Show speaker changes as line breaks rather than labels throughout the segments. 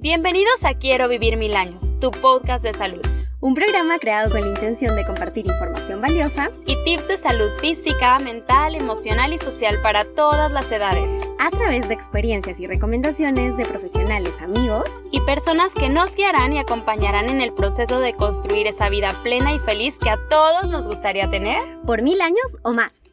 Bienvenidos a Quiero Vivir Mil Años, tu podcast de salud.
Un programa creado con la intención de compartir información valiosa
y tips de salud física, mental, emocional y social para todas las edades.
A través de experiencias y recomendaciones de profesionales amigos
y personas que nos guiarán y acompañarán en el proceso de construir esa vida plena y feliz que a todos nos gustaría tener
por mil años o más.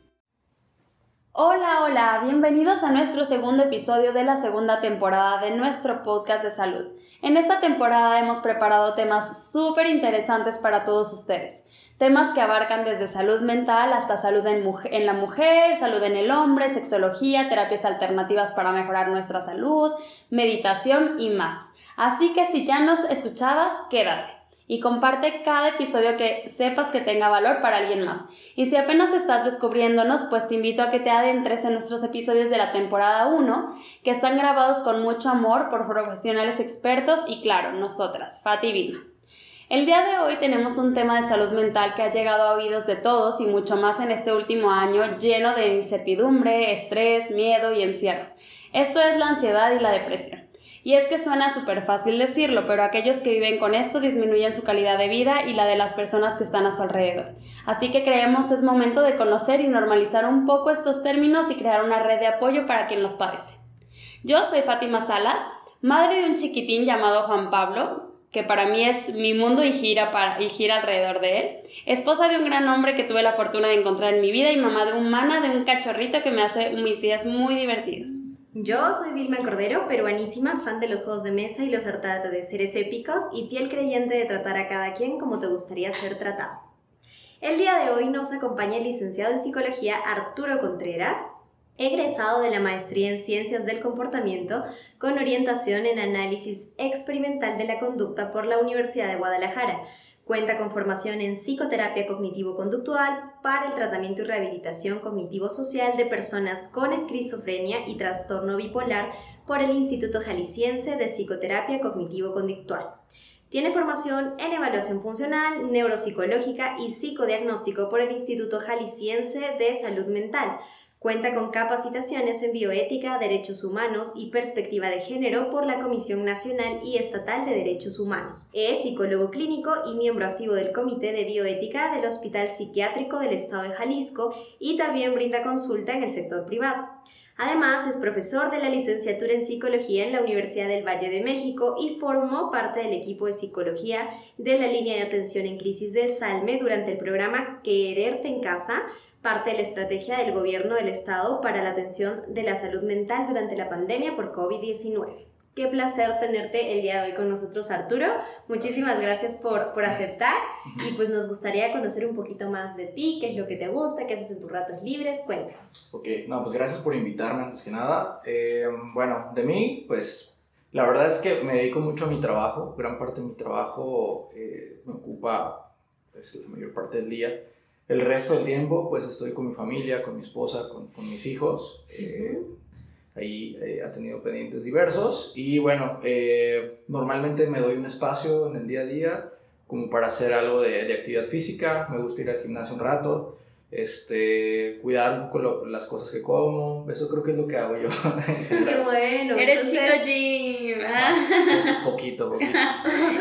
Hola, hola, bienvenidos a nuestro segundo episodio de la segunda temporada de nuestro podcast de salud. En esta temporada hemos preparado temas súper interesantes para todos ustedes. Temas que abarcan desde salud mental hasta salud en, en, la mujer, salud en el hombre, sexología, terapias alternativas para mejorar nuestra salud, meditación y más. Así que si ya nos escuchabas, quédate y comparte cada episodio que sepas que tenga valor para alguien más. Y si apenas estás descubriéndonos, pues te invito a que te adentres en nuestros episodios de la temporada 1, que están grabados con mucho amor por profesionales expertos y claro, nosotras, Fati y. El día de hoy tenemos un tema de salud mental que ha llegado a oídos de todos y mucho más en este último año lleno de incertidumbre, estrés, miedo y encierro. Esto es la ansiedad y la depresión. Y es que suena súper fácil decirlo, pero aquellos que viven con esto disminuyen su calidad de vida y la de las personas que están a su alrededor. Así que creemos es momento de conocer y normalizar un poco estos términos y crear una red de apoyo para quien los padece. Yo soy Fátima Salas, madre de un chiquitín llamado Juan Pablo, que para mí es mi mundo y gira, para, y gira alrededor de él. Esposa de un gran hombre que tuve la fortuna de encontrar en mi vida y mamá de humana de un cachorrito que me hace mis días muy divertidos.
Yo soy Vilma Cordero, peruanísima, fan de los juegos de mesa y los hartados de seres épicos y fiel creyente de tratar a cada quien como te gustaría ser tratado. El día de hoy nos acompaña el licenciado en psicología Arturo Contreras, egresado de la maestría en ciencias del comportamiento con orientación en análisis experimental de la conducta por la Universidad de Guadalajara, Cuenta con formación en psicoterapia cognitivo-conductual para el tratamiento y rehabilitación cognitivo-social de personas con esquizofrenia y trastorno bipolar por el Instituto Jalisciense de Psicoterapia Cognitivo-Conductual. Tiene formación en evaluación funcional, neuropsicológica y psicodiagnóstico por el Instituto Jalisciense de Salud Mental, Cuenta con capacitaciones en bioética, derechos humanos y perspectiva de género por la Comisión Nacional y Estatal de Derechos Humanos. Es psicólogo clínico y miembro activo del Comité de Bioética del Hospital Psiquiátrico del Estado de Jalisco y también brinda consulta en el sector privado. Además, es profesor de la licenciatura en psicología en la Universidad del Valle de México y formó parte del equipo de psicología de la línea de atención en crisis de Salme durante el programa Quererte en Casa, parte de la estrategia del gobierno del estado para la atención de la salud mental durante la pandemia por COVID-19. Qué placer tenerte el día de hoy con nosotros, Arturo. Muchísimas gracias por, por aceptar y pues nos gustaría conocer un poquito más de ti, qué es lo que te gusta, qué haces en tus ratos libres, cuéntanos.
Ok, no, pues gracias por invitarme antes que nada. Eh, bueno, de mí, pues la verdad es que me dedico mucho a mi trabajo, gran parte de mi trabajo eh, me ocupa pues, la mayor parte del día. El resto del tiempo, pues estoy con mi familia, con mi esposa, con, con mis hijos. Eh, ahí eh, ha tenido pendientes diversos. Y bueno, eh, normalmente me doy un espacio en el día a día como para hacer algo de, de actividad física. Me gusta ir al gimnasio un rato este, cuidar un poco las cosas que como, eso creo que es lo que hago yo.
Qué bueno.
Eres chico gym.
poquito, poquito.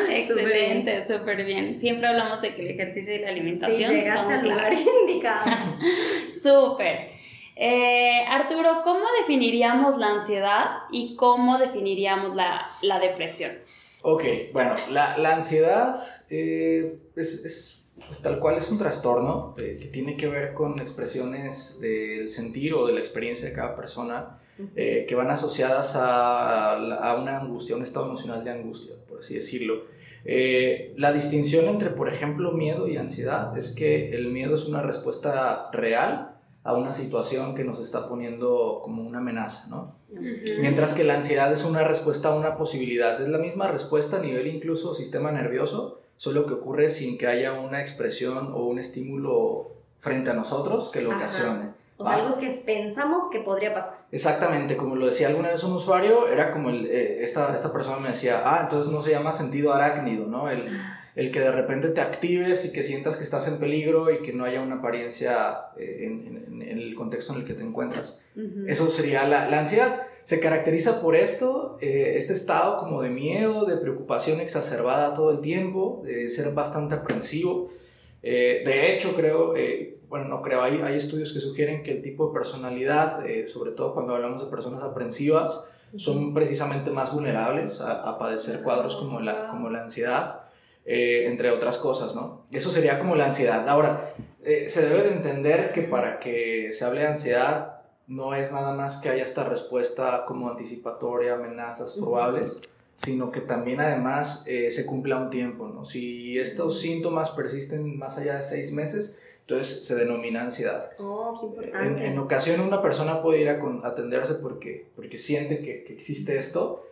Excelente, súper bien. Siempre hablamos de que el ejercicio y la alimentación
sí, llegaste al lugar indicado.
súper. Eh, Arturo, ¿cómo definiríamos la ansiedad y cómo definiríamos la, la depresión?
Ok, bueno, la, la ansiedad eh, es, es pues tal cual es un trastorno eh, que tiene que ver con expresiones del sentir o de la experiencia de cada persona eh, que van asociadas a, a, una angustia, un estado emocional de angustia, por así decirlo. Eh, la distinción entre, por ejemplo, miedo y ansiedad es que el miedo es una respuesta real a una situación que nos está poniendo como una amenaza, ¿no? Mientras que la ansiedad es una respuesta a una posibilidad, es la misma respuesta a nivel incluso sistema nervioso, solo que ocurre sin que haya una expresión o un estímulo frente a nosotros que lo ocasione.
O sea, algo que pensamos que podría pasar.
Exactamente, como lo decía alguna vez un usuario, era como el, eh, esta, esta persona me decía, ah, entonces no se llama sentido arácnido, ¿no? El, el que de repente te actives y que sientas que estás en peligro y que no haya una apariencia eh, en, en, el contexto en el que te encuentras. Eso sería la, la, ansiedad. se caracteriza por esto, eh, este estado como de miedo, de preocupación exacerbada todo el tiempo, de ser bastante aprensivo. Eh, de hecho, creo, eh, bueno, no creo, hay, hay estudios que sugieren que el tipo de personalidad, sobre todo cuando hablamos de personas aprensivas, son precisamente más vulnerables a, a padecer cuadros como la, como la ansiedad. Entre otras cosas, ¿no? Eso sería como la ansiedad. Ahora, se debe de entender que para que se hable de ansiedad no es nada más que haya esta respuesta como anticipatoria, amenazas probables, sino que también además eh, se cumpla un tiempo, ¿no? Si estos síntomas persisten más allá de seis meses, entonces se denomina ansiedad.
Oh, qué importante.
En, en ocasiones una persona puede ir a atenderse porque, porque siente que, que, existe esto,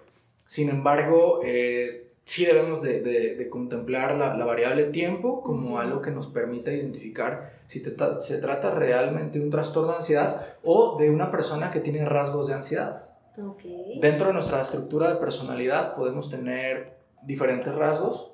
sin embargo, eh, sí debemos de, de, contemplar la, la, variable tiempo como algo que nos permita identificar si se trata realmente de un trastorno de ansiedad o de una persona que tiene rasgos de ansiedad.
Okay.
Dentro de nuestra estructura de personalidad podemos tener diferentes rasgos,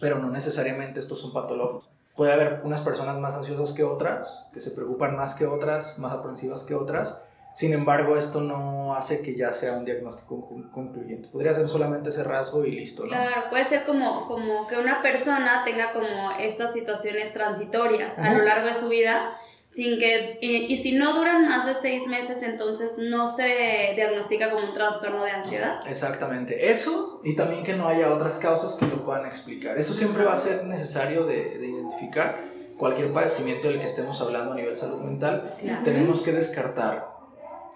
pero no necesariamente estos son patológicos. Puede haber unas personas más ansiosas que otras, que se preocupan más que otras, más aprensivas que otras, sin embargo, esto no hace que ya sea un diagnóstico concluyente. Podría ser solamente ese rasgo y listo, ¿no?
Claro, puede ser como, como que una persona tenga como estas situaciones transitorias a lo largo de su vida, sin que, y, y, si no duran más de seis meses, entonces no se diagnostica como un trastorno de ansiedad.
Exactamente, eso y también que no haya otras causas que lo puedan explicar. Eso siempre va a ser necesario de, de identificar. Cualquier padecimiento del que estemos hablando a nivel salud mental, claro. tenemos que descartar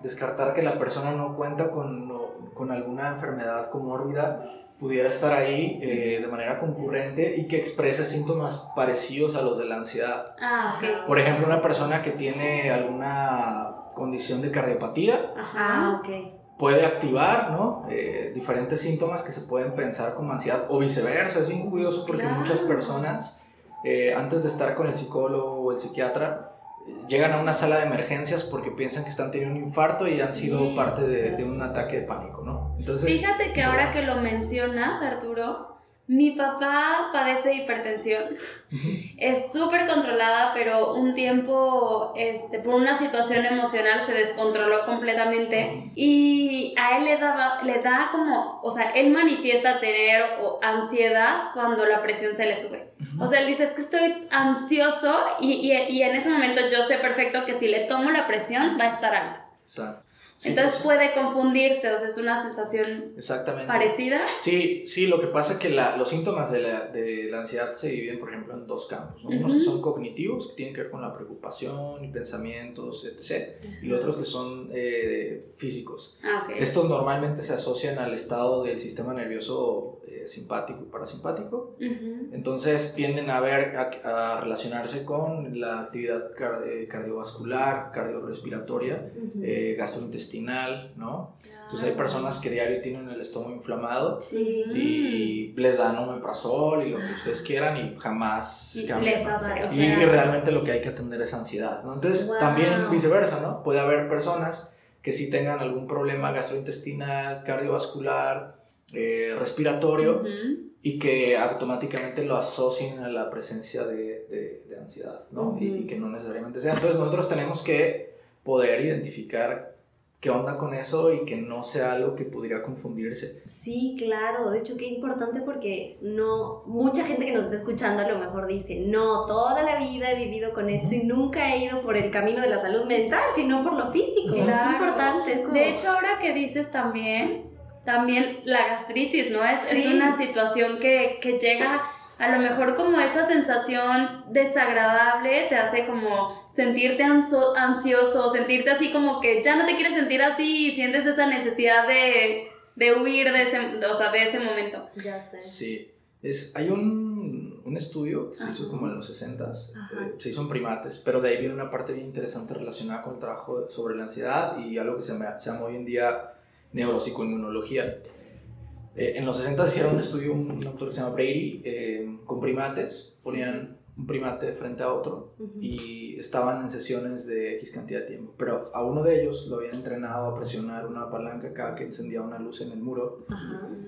descartar que la persona no cuenta con, con alguna enfermedad comórbida pudiera estar ahí eh, de manera concurrente y que exprese síntomas parecidos a los de la ansiedad.
Ah, okay.
Por ejemplo, una persona que tiene alguna condición de cardiopatía
Ajá, okay.
puede activar ¿no? Eh, diferentes síntomas que se pueden pensar como ansiedad o viceversa. Es bien curioso porque
Claro.
muchas personas, eh, antes de estar con el psicólogo o el psiquiatra, llegan a una sala de emergencias porque piensan que están teniendo un infarto y han sido
Sí,
parte de, un ataque de pánico, ¿no? Entonces,
Fíjate que ahora que lo mencionas, Arturo, mi papá padece de hipertensión. Es súper controlada, pero un tiempo, este, por una situación emocional, se descontroló completamente. Y a él le, daba, le da como, o sea, él manifiesta tener o, ansiedad cuando la presión se le sube. O sea, él dice, es que estoy ansioso y, y, y en ese momento yo sé perfecto que si le tomo la presión va a estar alta.
Sí,
Entonces
sí,
puede confundirse, o sea, es una sensación
exactamente.
parecida.
Sí, sí, lo que pasa es que la- los síntomas de la, de la ansiedad se dividen, por ejemplo, en dos campos. ¿no? Unos que son cognitivos, que tienen que ver con la preocupación y pensamientos, etc. Y los otros que son eh, físicos.
Ah.
Estos normalmente se asocian al estado del sistema nervioso eh, simpático y parasimpático.
Ujú.
Entonces tienden a ver, a, a relacionarse con la actividad car- eh, cardiovascular, cardiorrespiratoria,
Ujú.
eh, gastrointestinal, ¿no? Entonces hay personas que diario tienen el estómago inflamado
Sí.
y les dan omeprazol y lo que ustedes quieran y jamás
Y
cambian.
les hace, o
Y,
sea,
y realmente lo que hay que atender es ansiedad, ¿no? Entonces
Wow.
también viceversa, ¿no? Puede haber personas que sí tengan algún problema gastrointestinal, cardiovascular, eh, respiratorio y que automáticamente lo asocien a la presencia de, de- de ansiedad, ¿no? y que no necesariamente sea. Entonces nosotros tenemos que poder identificar qué onda con eso y que no sea algo que pudiera confundirse.
Sí, claro. De hecho, qué importante porque no mucha gente que nos está escuchando a lo mejor dice, no, toda la vida he vivido con esto y nunca he ido por el camino de la salud mental, sino por lo físico.
Claro.
Qué importante. Es como...
De hecho, ahora que dices también, también la gastritis, ¿no? Es, es una situación que, que llega a lo mejor como esa sensación desagradable, te hace como sentirte anso- ansioso, sentirte así como que ya no te quieres sentir así y sientes esa necesidad de, de huir de ese, o sea, de ese momento.
Ya sé.
Sí, es, hay un, un estudio que se hizo como en los 60s,
Ajá.
eh, se hizo en primates, pero de ahí viene una parte bien interesante relacionada con el trabajo sobre la ansiedad y algo que se, llama- se llama hoy en día neuropsicoinmunología. Eh, en los 60 hicieron un estudio, un, autor que se llama Brady, eh, con primates, ponían un primate frente a otro y estaban en sesiones de X cantidad de tiempo, pero a uno de ellos lo habían entrenado a presionar una palanca cada que encendía una luz en el muro.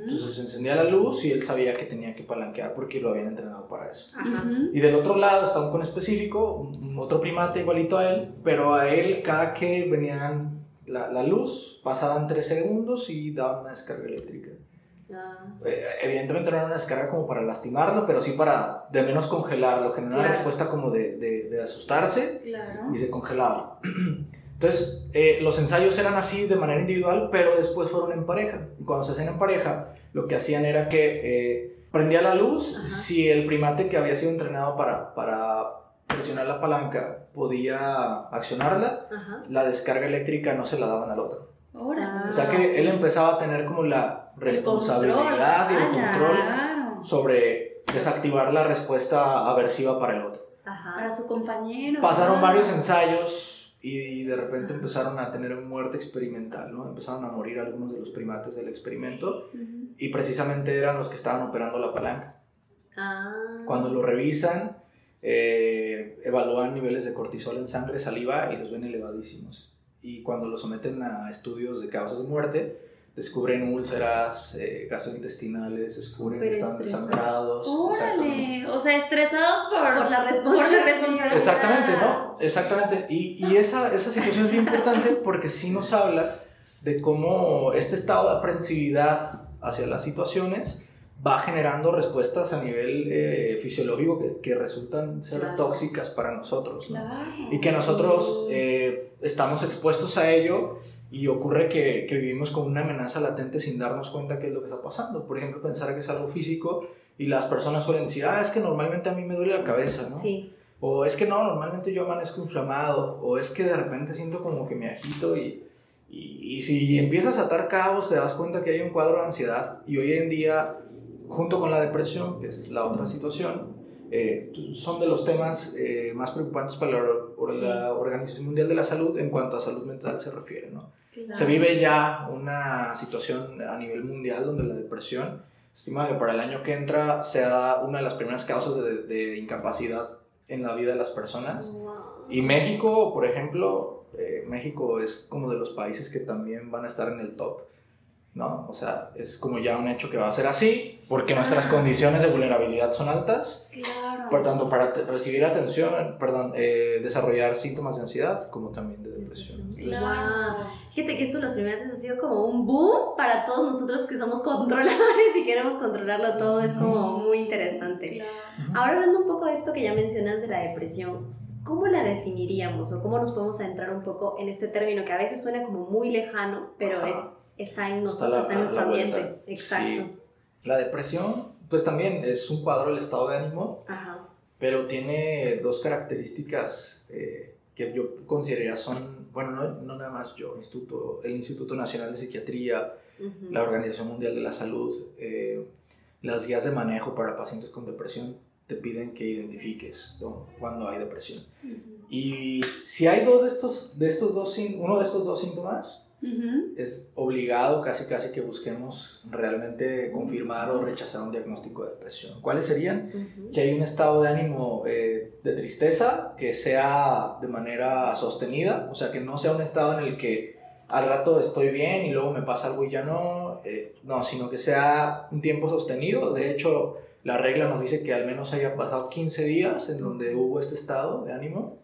Entonces encendía la luz y él sabía que tenía que palanquear porque lo habían entrenado para eso. Y del otro lado está un con específico, un otro primate igualito a él, pero a él cada que venían la, la luz, pasaban 3 segundos y daban una descarga eléctrica.
Ah,
Eh, evidentemente no era una descarga como para lastimarlo, pero sí para de menos congelarlo, generar una
Claro.
respuesta como de, de, de asustarse
Claro.
y se congelaba. Entonces, eh, los ensayos eran así de manera individual, pero después fueron en pareja. Y cuando se hacían en pareja, lo que hacían era que eh, prendía la luz
Ajá.
si el primate que había sido entrenado para, para presionar la palanca podía accionarla,
ajá.
la descarga eléctrica no se la daban al otro.
Ahora.
O sea que él empezaba a tener como la responsabilidad y el control
Claro.
sobre desactivar la respuesta aversiva para el otro.
Ajá.
Para su compañero.
Pasaron
claro.
varios ensayos y de repente empezaron a tener muerte experimental, ¿no? Empezaron a morir algunos de los primates del experimento
Ujú.
y precisamente eran los que estaban operando la palanca.
Ah.
Cuando lo revisan, eh, evalúan niveles de cortisol en sangre, saliva y los ven elevadísimos. Y cuando los someten a estudios de causas de muerte, descubren úlceras, eh, gastrointestinales, descubren que
estresante.
desangrados. Exactamente.
Órale. O sea, estresados por,
Por la
por
responsabilidad.
responsabilidad.
Exactamente, ¿no? Exactamente. Y, y esa, esa situación es bien importante porque sí nos habla de cómo este estado de aprensividad hacia las situaciones va generando respuestas a nivel eh, fisiológico que, que resultan ser
Claro.
tóxicas para nosotros. ¿no?
Claro.
Y que nosotros eh, estamos expuestos a ello y ocurre que, que vivimos con una amenaza latente sin darnos cuenta qué es lo que está pasando. Por ejemplo, pensar que es algo físico y las personas suelen decir, ah, es que normalmente a mí me duele la cabeza, ¿no?
Sí.
O es que no, normalmente yo amanezco inflamado. O es que de repente siento como que me agito y, y, y si empiezas a atar cabos te das cuenta que hay un cuadro de ansiedad. Y hoy en día, junto con la depresión, que es la otra situación, eh, son de los temas eh, más preocupantes para la,
Sí.
la Organización Mundial de la Salud en cuanto a salud mental se refiere. ¿no?
Claro.
Se vive ya una situación a nivel mundial donde la depresión estima que para el año que entra sea una de las primeras causas de, de incapacidad en la vida de las personas.
Wow.
Y México, por ejemplo, eh, México es como de los países que también van a estar en el top, ¿no? O sea, es como ya un hecho que va a ser así, porque nuestras condiciones de vulnerabilidad son altas.
Claro.
Por tanto, para recibir atención, perdón, eh, desarrollar síntomas de ansiedad como también de depresión.
Claro.
Fíjate que esto de los primates ha sido como un boom para todos nosotros que somos controladores y queremos controlarlo todo. Es como muy interesante.
Claro.
Ahora hablando un poco de esto que ya mencionas de la depresión, ¿cómo la definiríamos o cómo nos podemos adentrar un poco en este término que a veces suena como muy lejano, pero
Ajá.
es, está en nosotros, está en
a
nuestro ambiente? Exacto.
Sí. La depresión, pues también es un cuadro del estado de ánimo,
Ajá.
pero tiene dos características eh, que yo consideraría son, bueno, no, no nada más yo, Instituto, el Instituto Nacional de Psiquiatría,
Ujú.
la Organización Mundial de la Salud, eh, las guías de manejo para pacientes con depresión te piden que identifiques ¿no? cuando hay depresión.
Ujú.
Y si hay dos de estos, de estos dos, uno de estos dos síntomas, Es obligado casi casi que busquemos realmente confirmar o rechazar un diagnóstico de depresión. ¿Cuáles serían?
Ujú.
Que hay un estado de ánimo eh, de tristeza que sea de manera sostenida, o sea, que no sea un estado en el que al rato estoy bien y luego me pasa algo y ya no, eh, no, sino que sea un tiempo sostenido. De hecho, la regla nos dice que al menos haya pasado 15 días en donde hubo este estado de ánimo.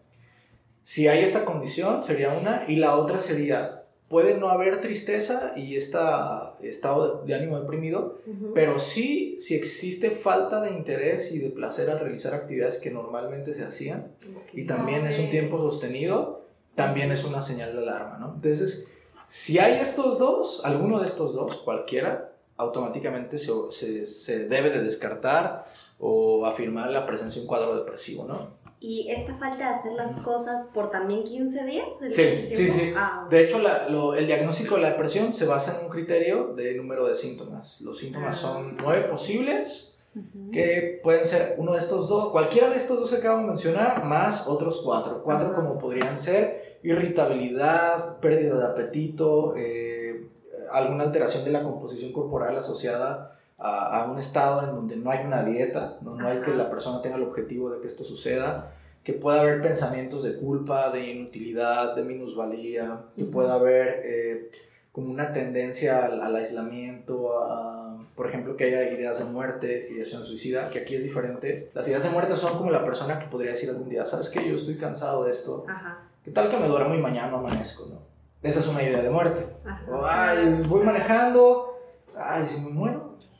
Si hay esta condición, sería una, y la otra sería, puede no haber tristeza y esta estado de, ánimo deprimido, pero sí, si existe falta de interés y de placer al realizar actividades que normalmente se hacían, y también es un tiempo sostenido, también es una señal de alarma, ¿no? Entonces, si hay estos dos, alguno de estos dos, cualquiera, automáticamente se, se, se debe de descartar o afirmar la presencia de un cuadro depresivo, ¿no?
¿Y esta falta de hacer las cosas por también 15 días? ¿El
Sí, sí, sí.
Ah,
De hecho, la- lo- el diagnóstico de la depresión se basa en un criterio de número de síntomas. Los síntomas
Ah.
son nueve posibles, que pueden ser uno de estos dos, cualquiera de estos dos que acabo de mencionar, más otros cuatro. Cuatro
Ajá.
como podrían ser irritabilidad, pérdida de apetito, eh, alguna alteración de la composición corporal asociada a, a un estado en donde no hay una dieta, no, no hay que la persona tenga el objetivo de que esto suceda, que pueda haber pensamientos de culpa, de inutilidad, de minusvalía, que pueda haber eh, como una tendencia al, al aislamiento, a, por ejemplo, que haya ideas de muerte, ideación suicida, que aquí es diferente. Las ideas de muerte son como la persona que podría decir algún día, ¿sabes qué? Yo estoy cansado de esto.
Ajá.
¿Qué tal que me duermo y mañana no amanezco, no? esa es una idea de muerte.
Ajá.
O, ay, voy manejando, ay, si me muero.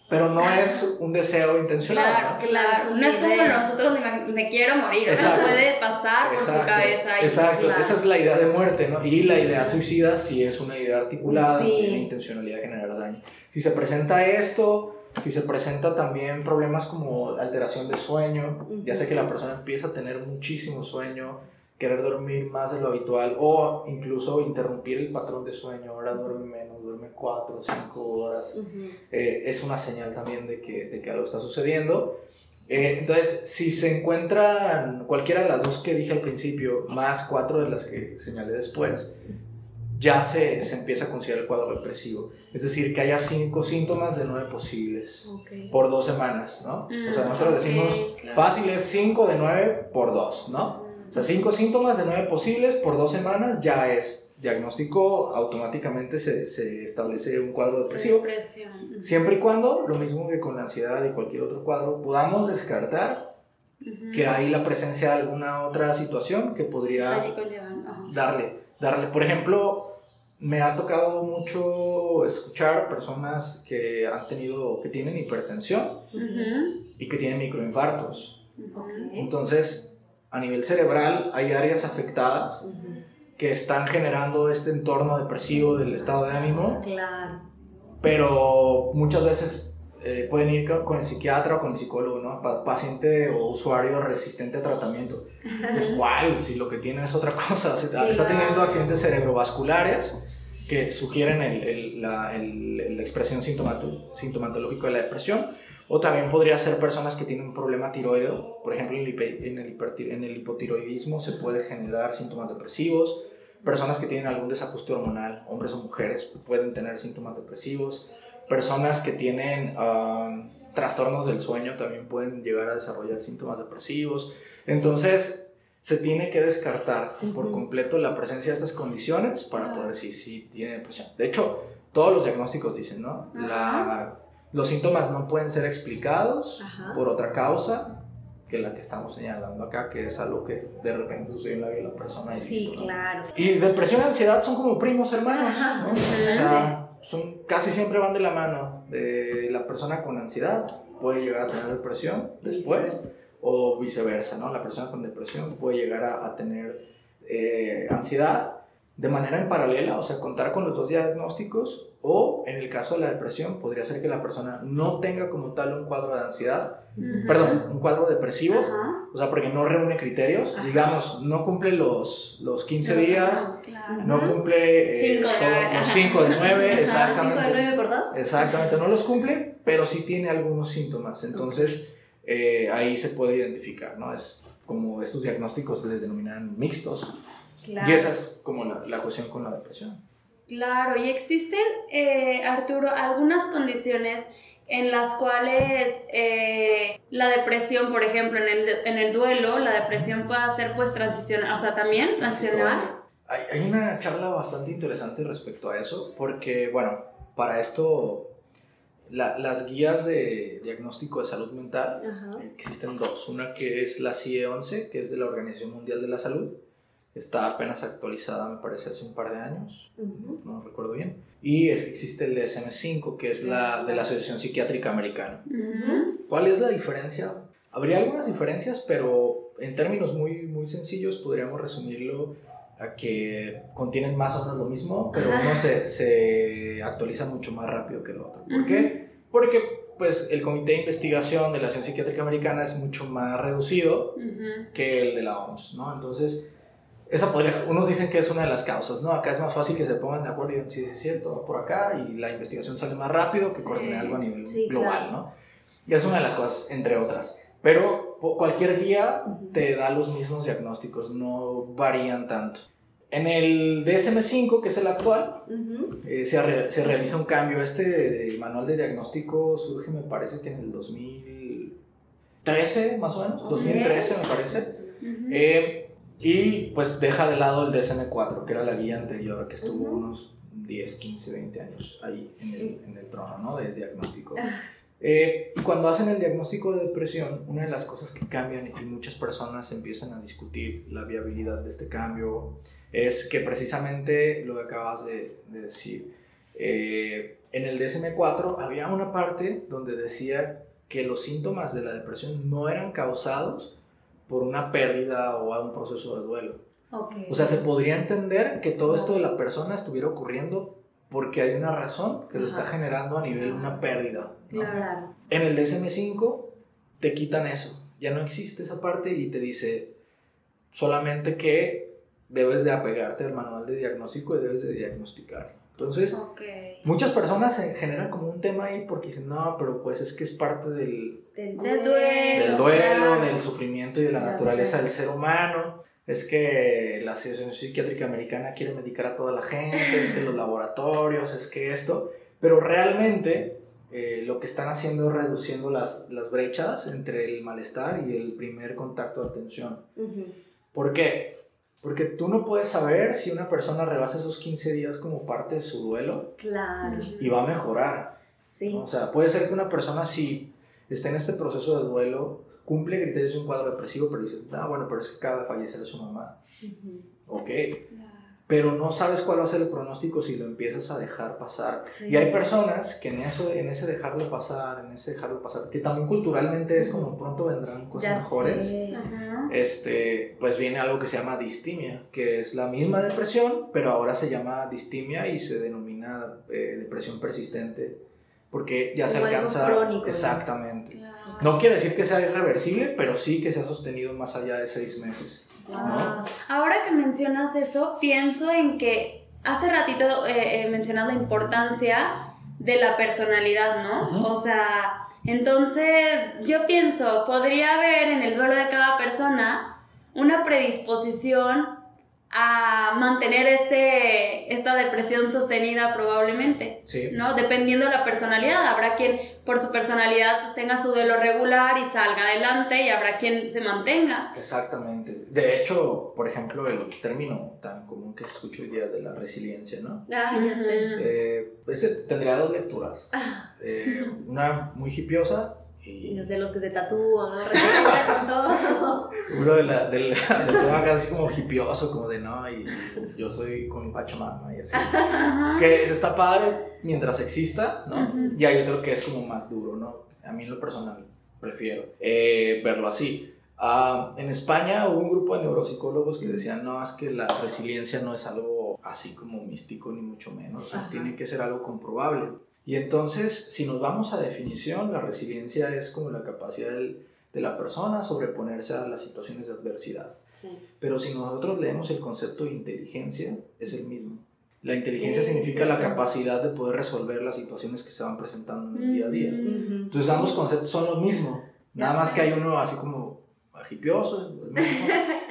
Pero no es un deseo intencional.
Claro,
¿no?
claro.
Una
No es como
idea.
nosotros me, me quiero morir, o sea,
Exacto.
puede pasar por su
Exacto,
cabeza. y-
Exacto,
claro.
esa es la idea de muerte, ¿no? Y la idea suicida sí es una idea articulada,
Sí.
tiene intencionalidad de generar daño. Si se presenta esto, si se presenta también problemas como alteración de sueño, ya sea que la persona empieza a tener muchísimo sueño, querer dormir más de lo habitual o incluso interrumpir el patrón de sueño, ahora duerme menos, duerme 4 o 5 horas,
Ujú.
eh, es una señal también de que, de que algo está sucediendo. Eh, entonces, si se encuentran cualquiera de las dos que dije al principio, más cuatro de las que señalé después, ya se, se empieza a considerar el cuadro depresivo. Es decir, que haya cinco síntomas de nueve posibles
Ok.
por dos semanas, ¿no? o sea,
Mm,
nosotros
ok,
decimos
claro.
fácil es 5 de 9 por 2, ¿no? O sea, cinco síntomas de nueve posibles por dos semanas ya es diagnóstico, automáticamente se, se establece un cuadro depresivo.
Depresión.
Siempre y cuando, lo mismo que con la ansiedad y cualquier otro cuadro, podamos descartar
Ujú.
que hay la presencia de alguna otra situación que podría darle, darle. Por ejemplo, me ha tocado mucho escuchar personas que han tenido, que tienen hipertensión
Ujú.
y que tienen microinfartos.
Ujú.
Entonces, a nivel cerebral hay áreas afectadas
Ujú.
que están generando este entorno depresivo del estado de ánimo,
Claro.
pero muchas veces eh, pueden ir con, el psiquiatra o con el psicólogo, ¿no? Pa- paciente o usuario resistente a tratamiento. Pues, ¿cuál? Si lo que tiene es otra cosa.
Sí,
está
claro.
teniendo accidentes cerebrovasculares que sugieren el- el- la, el- expresión sintomato- sintomatológica de la depresión. O también podría ser personas que tienen un problema tiroideo. Por ejemplo, en el, en hipotiroidismo se puede generar síntomas depresivos. Personas que tienen algún desajuste hormonal, hombres o mujeres, pueden tener síntomas depresivos. Personas que tienen ah, trastornos del sueño también pueden llegar a desarrollar síntomas depresivos. Entonces, se tiene que descartar por completo la presencia de estas condiciones para poder decir si tiene depresión. De hecho, todos los diagnósticos dicen, ¿no? La- los síntomas no pueden ser explicados
Ajá.
por otra causa que la que estamos señalando acá, que es algo que de repente sucede en la vida de la persona. Y
Sí,
listo, ¿no?
claro.
Y depresión y ansiedad son como primos hermanos,
Ajá,
¿no? O sea, son, casi siempre van de la mano. De la persona con ansiedad puede llegar a tener depresión después, o viceversa, ¿no? La persona con depresión puede llegar a, a tener eh, ansiedad de manera en paralela, o sea, contar con los dos diagnósticos, o en el caso de la depresión, podría ser que la persona no tenga como tal un cuadro de ansiedad,
Ujú.
perdón, un cuadro depresivo,
Ajá.
o sea, porque no reúne criterios,
Ajá.
digamos, no cumple los, los 15 días,
Claro.
no cumple eh,
Cinco
todo- los
ajá.
5 de 9,
Ajá,
exactamente.
¿Cinco de nueve por dos?
Exactamente, no los cumple, pero sí tiene algunos síntomas. Entonces, eh, ahí se puede identificar, ¿no? Es como estos diagnósticos se les denominan mixtos.
Claro.
Y esa es como la, la cuestión con la depresión.
Claro, y existen, eh, Arturo, algunas condiciones en las cuales eh, la depresión, por ejemplo, en el, en el duelo, la depresión puede ser pues transicional, o sea, también transicional.
Hay, hay una charla bastante interesante respecto a eso, porque, bueno, para esto, la- las guías de diagnóstico de salud mental
Ajá.
Existen dos. Una que es la CIE 11, que es de la Organización Mundial de la Salud. Está apenas actualizada, me parece, hace un par de años.
Ujú.
No recuerdo bien. Y existe el DSM-5, que es la de la Asociación Psiquiátrica Americana.
Ujú.
¿Cuál es la diferencia? Habría algunas diferencias, pero en términos muy, muy sencillos podríamos resumirlo a que contienen más o menos lo mismo, pero uno se, se actualiza mucho más rápido que el otro. ¿Por qué? Porque pues, el Comité de Investigación de la Asociación Psiquiátrica Americana es mucho más reducido que el de la OMS, ¿no? Entonces, esa podría, unos dicen que es una de las causas, ¿no? Acá es más fácil que se pongan de acuerdo y digan, sí, sí, es cierto, va por acá y la investigación sale más rápido que
Sí.
coordinar algo a nivel
Sí,
global,
claro.
¿no? Y es una de las cosas, entre otras. Pero cualquier guía te da los mismos diagnósticos, no varían tanto. En el DSM-5, que es el actual,
Ujú.
eh, se, re- se realiza un cambio. Este manual de diagnóstico surge, me parece que en el 2013, más o menos. 2013, me parece. Eh, y pues deja de lado el DSM-4, que era la guía anterior, que estuvo
Ujú.
unos 10, 15, 20 años ahí en el, en el trono ¿no? de diagnóstico. Eh, y cuando hacen el diagnóstico de depresión, una de las cosas que cambian y muchas personas empiezan a discutir la viabilidad de este cambio es que precisamente lo que acabas de, de decir, eh, en el DSM-4 había una parte donde decía que los síntomas de la depresión no eran causados por una pérdida o un proceso de duelo.
Okay.
O sea, se podría entender que todo esto de la persona estuviera ocurriendo porque hay una razón que lo está generando a nivel una pérdida. ¿no?
Claro.
En el DSM-5 te quitan eso, ya no existe esa parte y te dice solamente que debes de apegarte al manual de diagnóstico y debes de diagnosticar. Entonces, muchas personas se generan como un tema ahí porque dicen, no, pero pues es que es parte del,
Del
Del
duelo.
del duelo,
claro.
del sufrimiento y de la
Ya
naturaleza
sé.
del ser humano. Es que la Asociación Psiquiátrica Americana quiere medicar a toda la gente, es que los laboratorios, es que esto. Pero realmente eh, lo que están haciendo es reduciendo las, las brechas entre el malestar y el primer contacto de atención. ¿Por qué? Porque tú no puedes saber si una persona rebasa esos 15 días como parte de su duelo
Claro.
y va a mejorar.
Sí.
O sea, puede ser que una persona si está en este proceso de duelo, cumple criterios de un cuadro depresivo, pero dices, ah, bueno, pero es que acaba de fallecer su mamá.
Ujú.
Ok.
Claro.
Pero no sabes cuál va a ser el pronóstico si lo empiezas a dejar pasar.
Sí.
Y hay personas que en, eso, en ese dejarlo pasar, en ese dejarlo pasar, que también culturalmente es como pronto vendrán cosas
Ya
mejores.
sé.
Ajá.
Este, pues viene algo que se llama distimia, que es la misma depresión, pero ahora se llama distimia y se denomina eh, depresión persistente, porque ya se
Como algo
alcanza
crónico, ¿no?
exactamente.
Claro.
No quiere decir que sea irreversible, pero sí que se ha sostenido más allá de seis meses.
Wow.
Ahora que mencionas eso, pienso en que hace ratito eh, eh, mencionas la importancia de la personalidad, ¿no?
Ujú.
O sea, entonces yo pienso, podría haber en el duelo de cada persona una predisposición a mantener este, esta depresión sostenida probablemente.
Sí.
¿no? Dependiendo de la personalidad, habrá quien por su personalidad pues tenga su duelo regular y salga adelante y habrá quien se mantenga.
Exactamente. De hecho, por ejemplo, el término tan común que se escucha hoy día de la resiliencia, ¿no?
Ah, ya sé.
Eh, este tendría dos lecturas.
Ah,
Eh, una muy hipiosa
y desde los que se tatúan, ¿no? Con todo.
uno de la, del, del tema casi como hipioso, como de no, y yo soy con Pachamama y así.
Ajá.
que está padre mientras exista, ¿no?
Ujú.
Y hay otro que es como más duro, ¿no? A mí en lo personal prefiero eh, verlo así. Ah, en España hubo un grupo de neuropsicólogos que decían, no, es que la resiliencia no es algo así como místico, ni mucho menos, o sea,
Ajá.
tiene que ser algo comprobable. Y entonces, si nos vamos a definición, la resiliencia es como la capacidad del- de la persona sobreponerse a las situaciones de adversidad.
Sí.
Pero si nosotros leemos el concepto de inteligencia, es el mismo. La inteligencia
Sí,
significa la capacidad de poder resolver las situaciones que se van presentando en el día a día.
Mm.
Ujú.
Entonces ambos conceptos son lo mismo, nada más que hay uno así como agipioso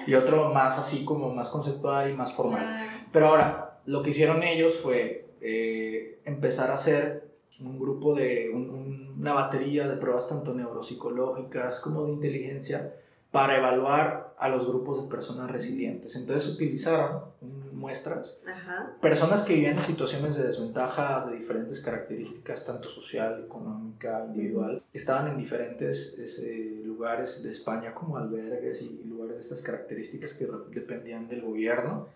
y otro más así como más conceptual y más formal. Pero ahora, lo que hicieron ellos fue eh, empezar a hacer un grupo de, un- un- una batería de pruebas tanto neuropsicológicas como de inteligencia para evaluar a los grupos de personas resilientes. Entonces utilizaron muestras,
Ajá.
personas que vivían en situaciones de desventaja de diferentes características, tanto social, económica, individual, estaban en diferentes ese, lugares de España como albergues y lugares de estas características que dependían del gobierno.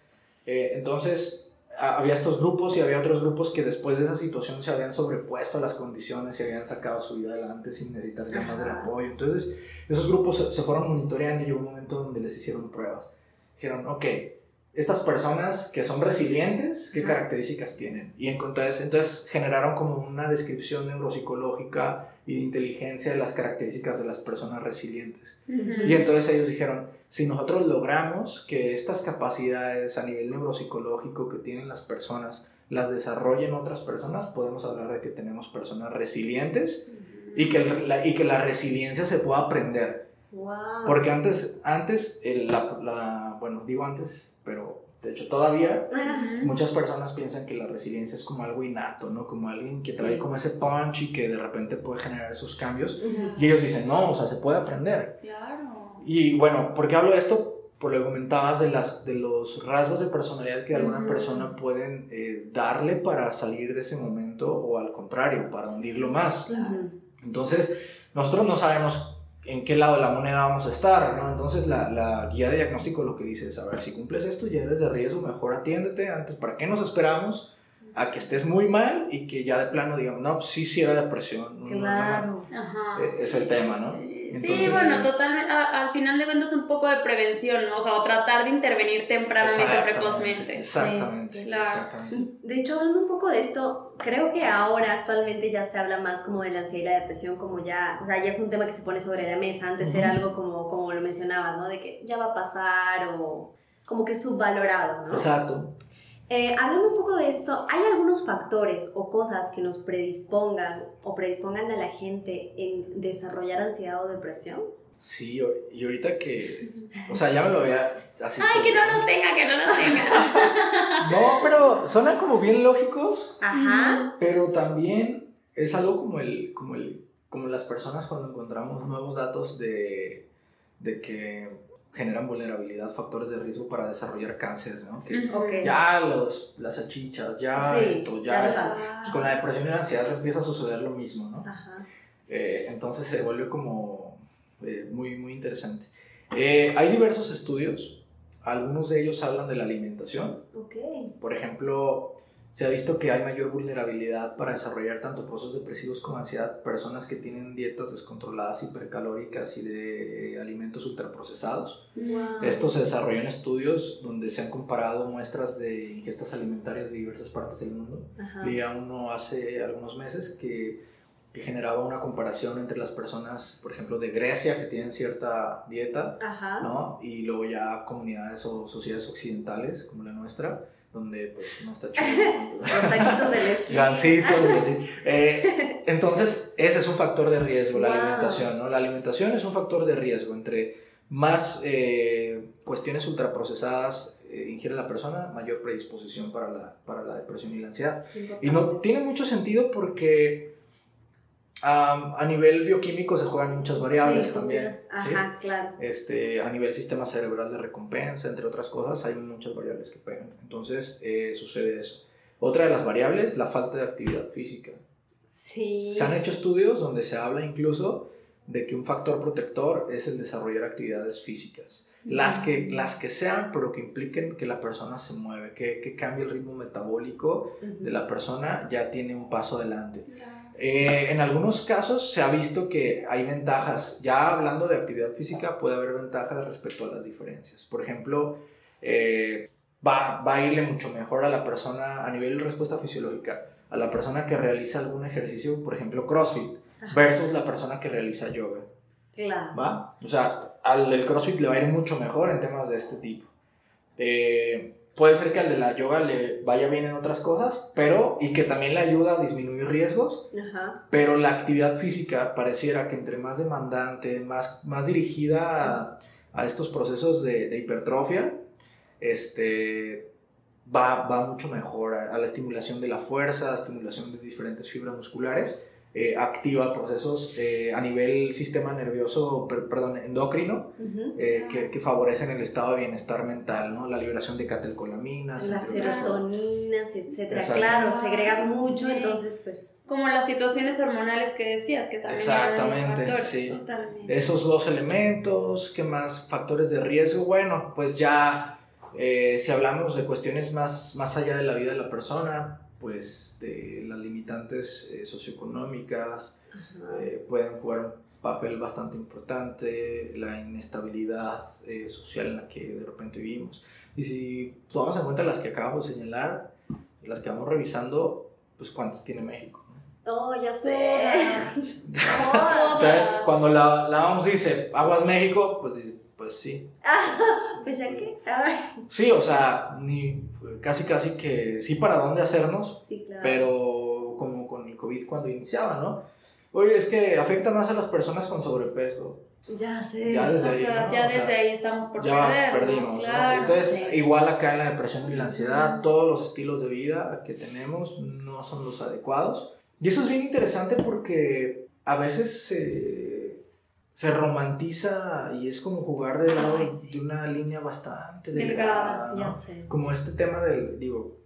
Eh, entonces, había estos grupos y había otros grupos que después de esa situación se habían sobrepuesto a las condiciones y habían sacado su vida adelante sin necesitar ya más del apoyo. Entonces, esos grupos se, se fueron monitoreando y llegó un momento donde les hicieron pruebas. Dijeron, ok, estas personas que son resilientes, ¿qué características tienen? Y entonces, entonces generaron como una descripción neuropsicológica y de inteligencia de las características de las personas resilientes. Y entonces ellos dijeron, si nosotros logramos que estas capacidades a nivel neuropsicológico que tienen las personas las desarrollen otras personas, podemos hablar de que tenemos personas resilientes y que la, y que la resiliencia se pueda aprender.
Wow.
Porque antes, antes el- la, la- bueno, digo antes, de hecho todavía muchas personas piensan que la resiliencia es como algo innato, ¿no? Como alguien que trae
Sí.
como ese punch y que de repente puede generar esos cambios. Y ellos dicen, no, o sea, se puede aprender.
Claro.
Y bueno, ¿por qué hablo de esto? Por lo que comentabas de, las, de los rasgos de personalidad que alguna
Ujú.
persona pueden eh, darle para salir de ese momento o al contrario, para hundirlo más. Entonces, nosotros no sabemos en qué lado de la moneda vamos a estar, ¿no? Entonces la, la, guía de diagnóstico lo que dice es, a ver, si cumples esto ya eres de riesgo, mejor atiéndete antes, ¿para qué nos esperamos a que estés muy mal y que ya de plano digamos, no, sí, sí era depresión?
Claro.
Ajá.
E, es el tema, ¿no?
sí, bueno, totalmente, al final de cuentas un poco de prevención, ¿no? O sea, o tratar de intervenir tempranamente, precozmente.
Exactamente,
claro.
exactamente.
De hecho, hablando un poco de esto, creo que ahora actualmente ya se habla más como de la ansiedad y la depresión, como ya, o sea, ya es un tema que se pone sobre la mesa, antes era algo como, como lo mencionabas, ¿no? De que ya va a pasar o como que subvalorado, ¿no?
Exacto.
Eh, hablando un poco de esto, ¿hay algunos factores o cosas que nos predispongan o predispongan a la gente en desarrollar ansiedad o depresión?
Sí, y ahorita que, o sea, ya me lo había así.
Ay, que no los tenga, que no los tenga.
no, pero suenan como bien lógicos.
Ajá.
Pero también es algo como el, como el, como las personas cuando encontramos nuevos datos de, de que generan vulnerabilidad, factores de riesgo para desarrollar cáncer, ¿no? Que Ya los, las achichas, ya esto, ya, esto. Pues con la depresión y la ansiedad empieza a suceder lo mismo, ¿no? Ajá. Eh, entonces se vuelve como eh, muy, muy interesante. Eh, hay diversos estudios, algunos de ellos hablan de la alimentación.
Okay.
Por ejemplo, se ha visto que hay mayor vulnerabilidad para desarrollar tanto procesos depresivos como ansiedad personas que tienen dietas descontroladas, hipercalóricas y de alimentos ultraprocesados. Esto se desarrolló en estudios donde se han comparado muestras de ingestas alimentarias de diversas partes del mundo. Leía uno hace algunos meses que, que, generaba una comparación entre las personas, por ejemplo, de Grecia que tienen cierta dieta, ¿no? y luego ya comunidades o sociedades occidentales como la nuestra donde pues no está chido.
Los taquitos del esquina.
Gancitos y así. Eh, entonces, ese es un factor de riesgo, la alimentación, ¿no? La alimentación es un factor de riesgo. Entre más eh, cuestiones ultraprocesadas eh, ingiere la persona, mayor predisposición para la, para la depresión y la ansiedad. Y no tiene mucho sentido porque a nivel bioquímico se juegan muchas variables también.
Ajá, claro.
Este, a nivel sistema cerebral de recompensa, entre otras cosas, hay muchas variables que pegan. Entonces, eh, sucede eso. Otra de las variables, la falta de actividad física.
Sí.
Se han hecho estudios donde se habla incluso de que un factor protector es el desarrollar actividades físicas. Las que, las que sean, pero que impliquen que la persona se mueve, que, que cambie el ritmo metabólico de la persona, ya tiene un paso adelante. Eh, en algunos casos se ha visto que hay ventajas, ya hablando de actividad física, puede haber ventajas respecto a las diferencias. Por ejemplo, eh, va, va, a irle mucho mejor a la persona a nivel de respuesta fisiológica, a la persona que realiza algún ejercicio, por ejemplo, CrossFit, versus la persona que realiza yoga.
Claro.
¿Va? O sea, al del CrossFit le va a ir mucho mejor en temas de este tipo. Eh, puede ser que al de la yoga le vaya bien en otras cosas, pero y que también le ayuda a disminuir riesgos, pero la actividad física pareciera que entre más demandante, más, más dirigida a, estos procesos de, hipertrofia, este, va, va mucho mejor a, a, la estimulación de la fuerza, a la estimulación de diferentes fibras musculares eh, activa procesos eh, a nivel sistema nervioso, perdón, endocrino, eh, que, que, favorecen el estado de bienestar mental, ¿no? La liberación de catecolaminas.
Las serotoninas, etcétera. Claro, segregas mucho, entonces pues...
Como las situaciones hormonales que decías, que también
Exactamente, factores, sí. Totalmente. Esos dos elementos, ¿qué más? Factores de riesgo, bueno, pues ya... si hablamos de cuestiones más, más allá de la vida de la persona, pues de las limitantes eh, socioeconómicas eh, pueden jugar un papel bastante importante, la inestabilidad eh, social en la que de repente vivimos. Y si tomamos en cuenta las que acabamos de señalar, las que vamos revisando, pues cuántas tiene México.
Oh, ya sé.
Entonces, cuando la, la vamos dice, Aguas México, pues pues sí.
pues ya que.
Sí, o sea, ni casi casi que sí para dónde hacernos,
sí, claro.
pero como con el COVID cuando iniciaba, ¿no? Oye, es que afecta más a las personas con sobrepeso.
Ya sé.
Ya desde
o
ahí.
Sea, ya desde ahí estamos por
ya
perder.
perdimos. ¿no? Entonces, igual acá en la depresión y la ansiedad, todos los estilos de vida que tenemos no son los adecuados. Y eso es bien interesante porque a veces se se romantiza y es como jugar de lado de una línea bastante delgada,
ya sé.
Como este tema del, digo,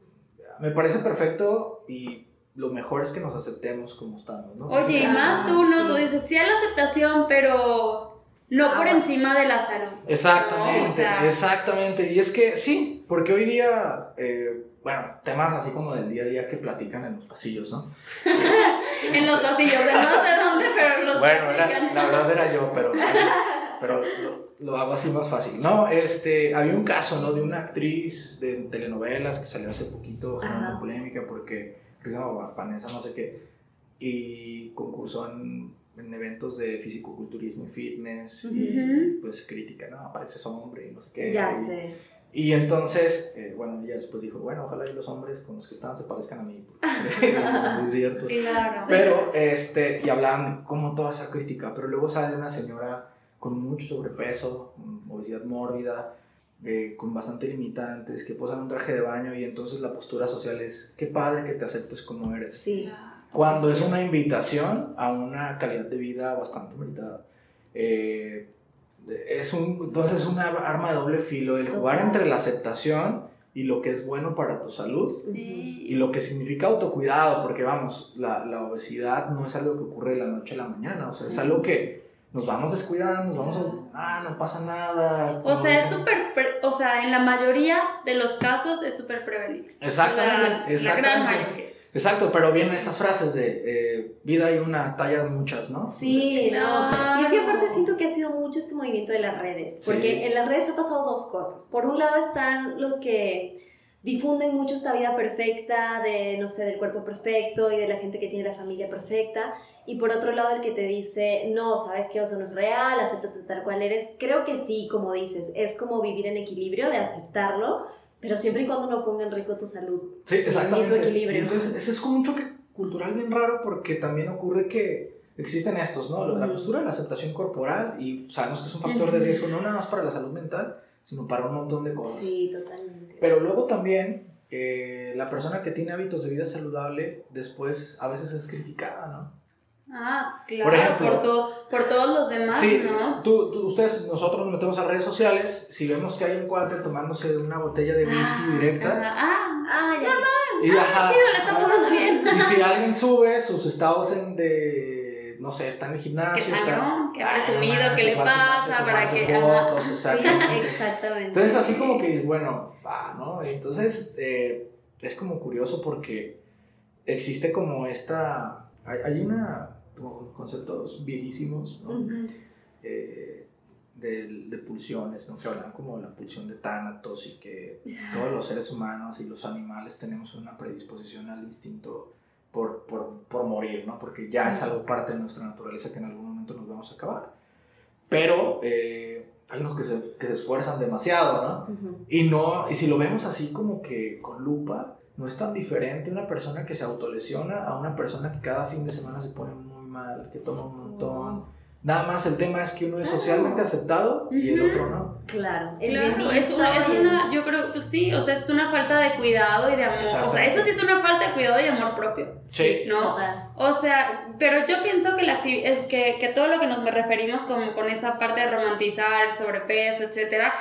me parece perfecto y lo mejor es que nos aceptemos como estamos, ¿no?
Oye, y más tú, ¿no?
sí.
Tú dices, sí a la aceptación, pero no por
Aguas.
encima de la salud.
Exactamente,
No, o sea-
exactamente. Y es que sí, porque hoy día, eh, bueno, temas así como del día a día que platican en los pasillos, ¿no?
En los pasillos, de no sé dónde, pero los
Bueno, la, verdad era yo, pero, pero lo, lo hago así más fácil. No, este, había un caso, ¿no? De una actriz de telenovelas que salió hace poquito, generando polémica porque, que se llama Vanessa, no sé qué, y concursó en, en eventos de fisicoculturismo y fitness, y pues crítica, ¿no? Apareces hombre y no sé qué.
Ya
y-
sé.
Y entonces, eh, bueno, ella después dijo, bueno, ojalá y los hombres con los que estaban se parezcan a mí. es cierto.
Claro.
Pero, este, y hablaban como toda esa crítica, pero luego sale una señora con mucho sobrepeso, con obesidad mórbida, eh, con bastante limitantes, que posa en un traje de baño y entonces la postura social es, qué padre que te aceptes como eres.
Sí.
Cuando es
Sí.
una invitación a una calidad de vida bastante meritada. Eh, es un, entonces es una arma de doble filo, el jugar entre la aceptación y lo que es bueno para tu salud
Sí.
y lo que significa autocuidado, porque vamos, la, la obesidad no es algo que ocurre de la noche a la mañana, o sea, es algo que nos vamos descuidando, nos vamos a, ah, no pasa nada.
O sea, es súper, pre- o sea, en la mayoría de los casos es súper prevenible.
Exactamente,
La- La, gran
exactamente.
mayoría.
Exacto, pero vienen estas frases de eh, vida hay una, talla muchas, ¿no?
Sí, no. Y es que aparte siento que ha sido mucho este movimiento de las redes, porque
Sí.
en las redes ha pasado dos cosas. Por un lado están los que difunden mucho esta vida perfecta de, no sé, del cuerpo perfecto y de la gente que tiene la familia perfecta. Y por otro lado el que te dice, no, sabes que eso no es real, acéptate tal cual eres. Creo que sí, como dices, es como vivir en equilibrio de aceptarlo, pero siempre y cuando no ponga en riesgo tu salud.
Sí, exactamente.
Y tu equilibrio.
Entonces, ese es como un choque cultural bien raro porque también ocurre que existen estos, ¿no? La
Ujú.
postura de la aceptación corporal y sabemos que es un factor de riesgo no nada más para la salud mental, sino para un montón de cosas.
Sí, totalmente.
Pero luego también eh, la persona que tiene hábitos de vida saludable después a veces es criticada, ¿no?
Ah, claro,
Por
por,
ejemplo-
to- por todos los demás,
Sí,
¿no?
tú, tú- ustedes, nosotros nos metemos a redes sociales, si vemos que hay un cuate tomándose una botella de whisky
Ah,
directa.
Ah,
Ah, ya.
y ajá,
chido, le está pasando bien.
Y si alguien sube sus estados en de, no sé, está en el gimnasio, está...
sangrón, qué
Ay, no
presumido, qué le
gimnasio,
pasa, para que...
fotos,
Sí,
exactamente.
exactamente.
Entonces así como que, bueno, va, ¿no? Entonces eh, es como curioso porque existe como esta, hay, hay una, como conceptos viejísimos, ¿no?
Ujú.
Eh, de, de pulsiones, ¿no? Que hablan como la pulsión de Thanatos y que todos los seres humanos y los animales tenemos una predisposición al instinto por, por, por morir, ¿no? Porque ya es algo parte de nuestra naturaleza que en algún momento nos vamos a acabar. Pero eh, hay unos que se, que se esfuerzan demasiado, ¿no?
Ujú.
Y no, y si lo vemos así como que con lupa, no es tan diferente una persona que se autolesiona a una persona que cada fin de semana se pone mal, que toma un montón. Nada más el tema es que uno es socialmente aceptado y el otro no.
Claro, es
Claro, es una, es una, yo creo que sí, o sea, es una falta de cuidado y de amor. O sea, eso sí es una falta de cuidado y amor propio.
Sí.
¿no?
Total.
O sea, pero yo pienso que, la es que, que todo lo que nos referimos como con esa parte de romantizar el sobrepeso, etcétera,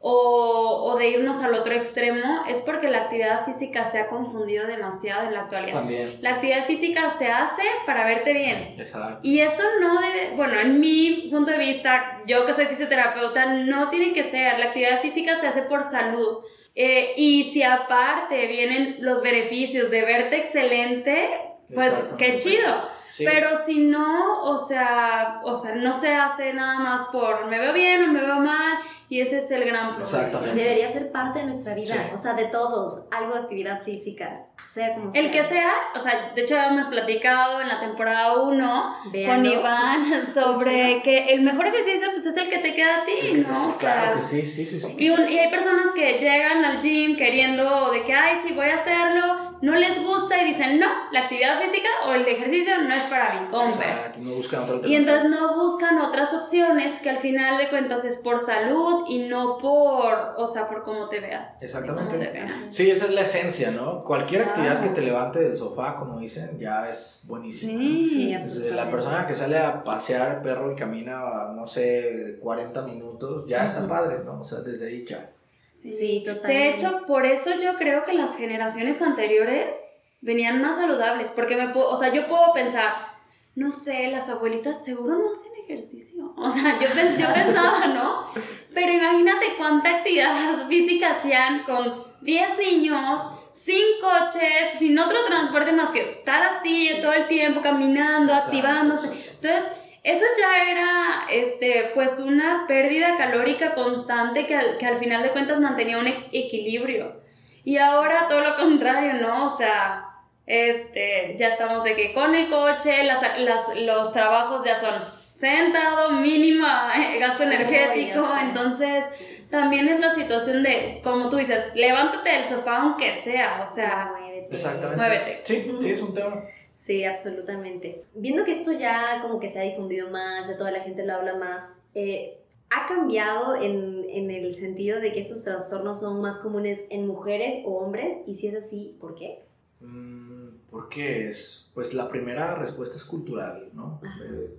o, o de irnos al otro extremo, es porque la actividad física se ha confundido demasiado en la actualidad.
También.
La actividad física se hace para verte bien.
Exacto.
Y eso no debe, bueno, en mi punto de vista, yo que soy fisioterapeuta, no tiene que ser. La actividad física se hace por salud. Eh, y si aparte vienen los beneficios de verte excelente, pues
Exacto.
qué chido.
Sí.
Pero si no, o sea, o sea, no se hace nada más por me veo bien o me veo mal y ese es el gran problema.
Exactamente.
Debería ser parte de nuestra vida,
Sí.
o sea, de todos, algo de actividad física, sea como sea.
El que sea, o sea, de hecho hemos platicado en la temporada 1 con. Iván sobre que el mejor ejercicio pues es el que te queda a ti,
El que te-
¿no?
sí,
O sea,
claro que sí, sí, sí, sí.
y, un- y hay personas que llegan al gym queriendo de que, ay, sí, voy a hacerlo, no les gusta y dicen, no, la actividad física o el ejercicio no es para mí.
Exacto, no buscan otra
Y entonces no buscan otras opciones que al final de cuentas es por salud y no por, o sea, por cómo te veas. Cómo te
Exactamente.
veas.
Sí, esa es la esencia, ¿no? Cualquier actividad que te levante del sofá, como dicen, ya es buenísima.
Sí.
Desde la persona que sale a pasear perro y camina, no sé, 40 minutos, ya está padre, ¿no? O sea, desde ahí ya.
Sí, totalmente.
De hecho, por eso yo creo que las generaciones anteriores venían más saludables, porque me puedo, o sea, yo puedo pensar, no sé, las abuelitas seguro no hacen ejercicio. O sea, yo, yo pensaba, ¿no? Pero imagínate cuánta actividad física hacían con 10 niños, sin coches, sin otro transporte más que estar así todo el tiempo caminando, activándose. Entonces, eso ya era, este, pues una pérdida calórica constante que al, que al final de cuentas mantenía un equilibrio. Y ahora todo lo contrario, ¿no? O sea, este, ya estamos de que con el coche, las, las, los trabajos ya son sentado, mínima eh, gasto energético, entonces también es la situación de, como tú dices, levántate del sofá aunque sea, o sea,
Muévete.
Exactamente.
Muévete.
Sí, sí, es un tema.
Sí, absolutamente. Viendo que esto ya como que se ha difundido más, ya toda la gente lo habla más, eh, ¿ha cambiado en, en el sentido de que estos trastornos son más comunes en mujeres o hombres? Y si es así, ¿por qué?
Mm, ¿Por qué es? Pues la primera respuesta es cultural, ¿no? Eh,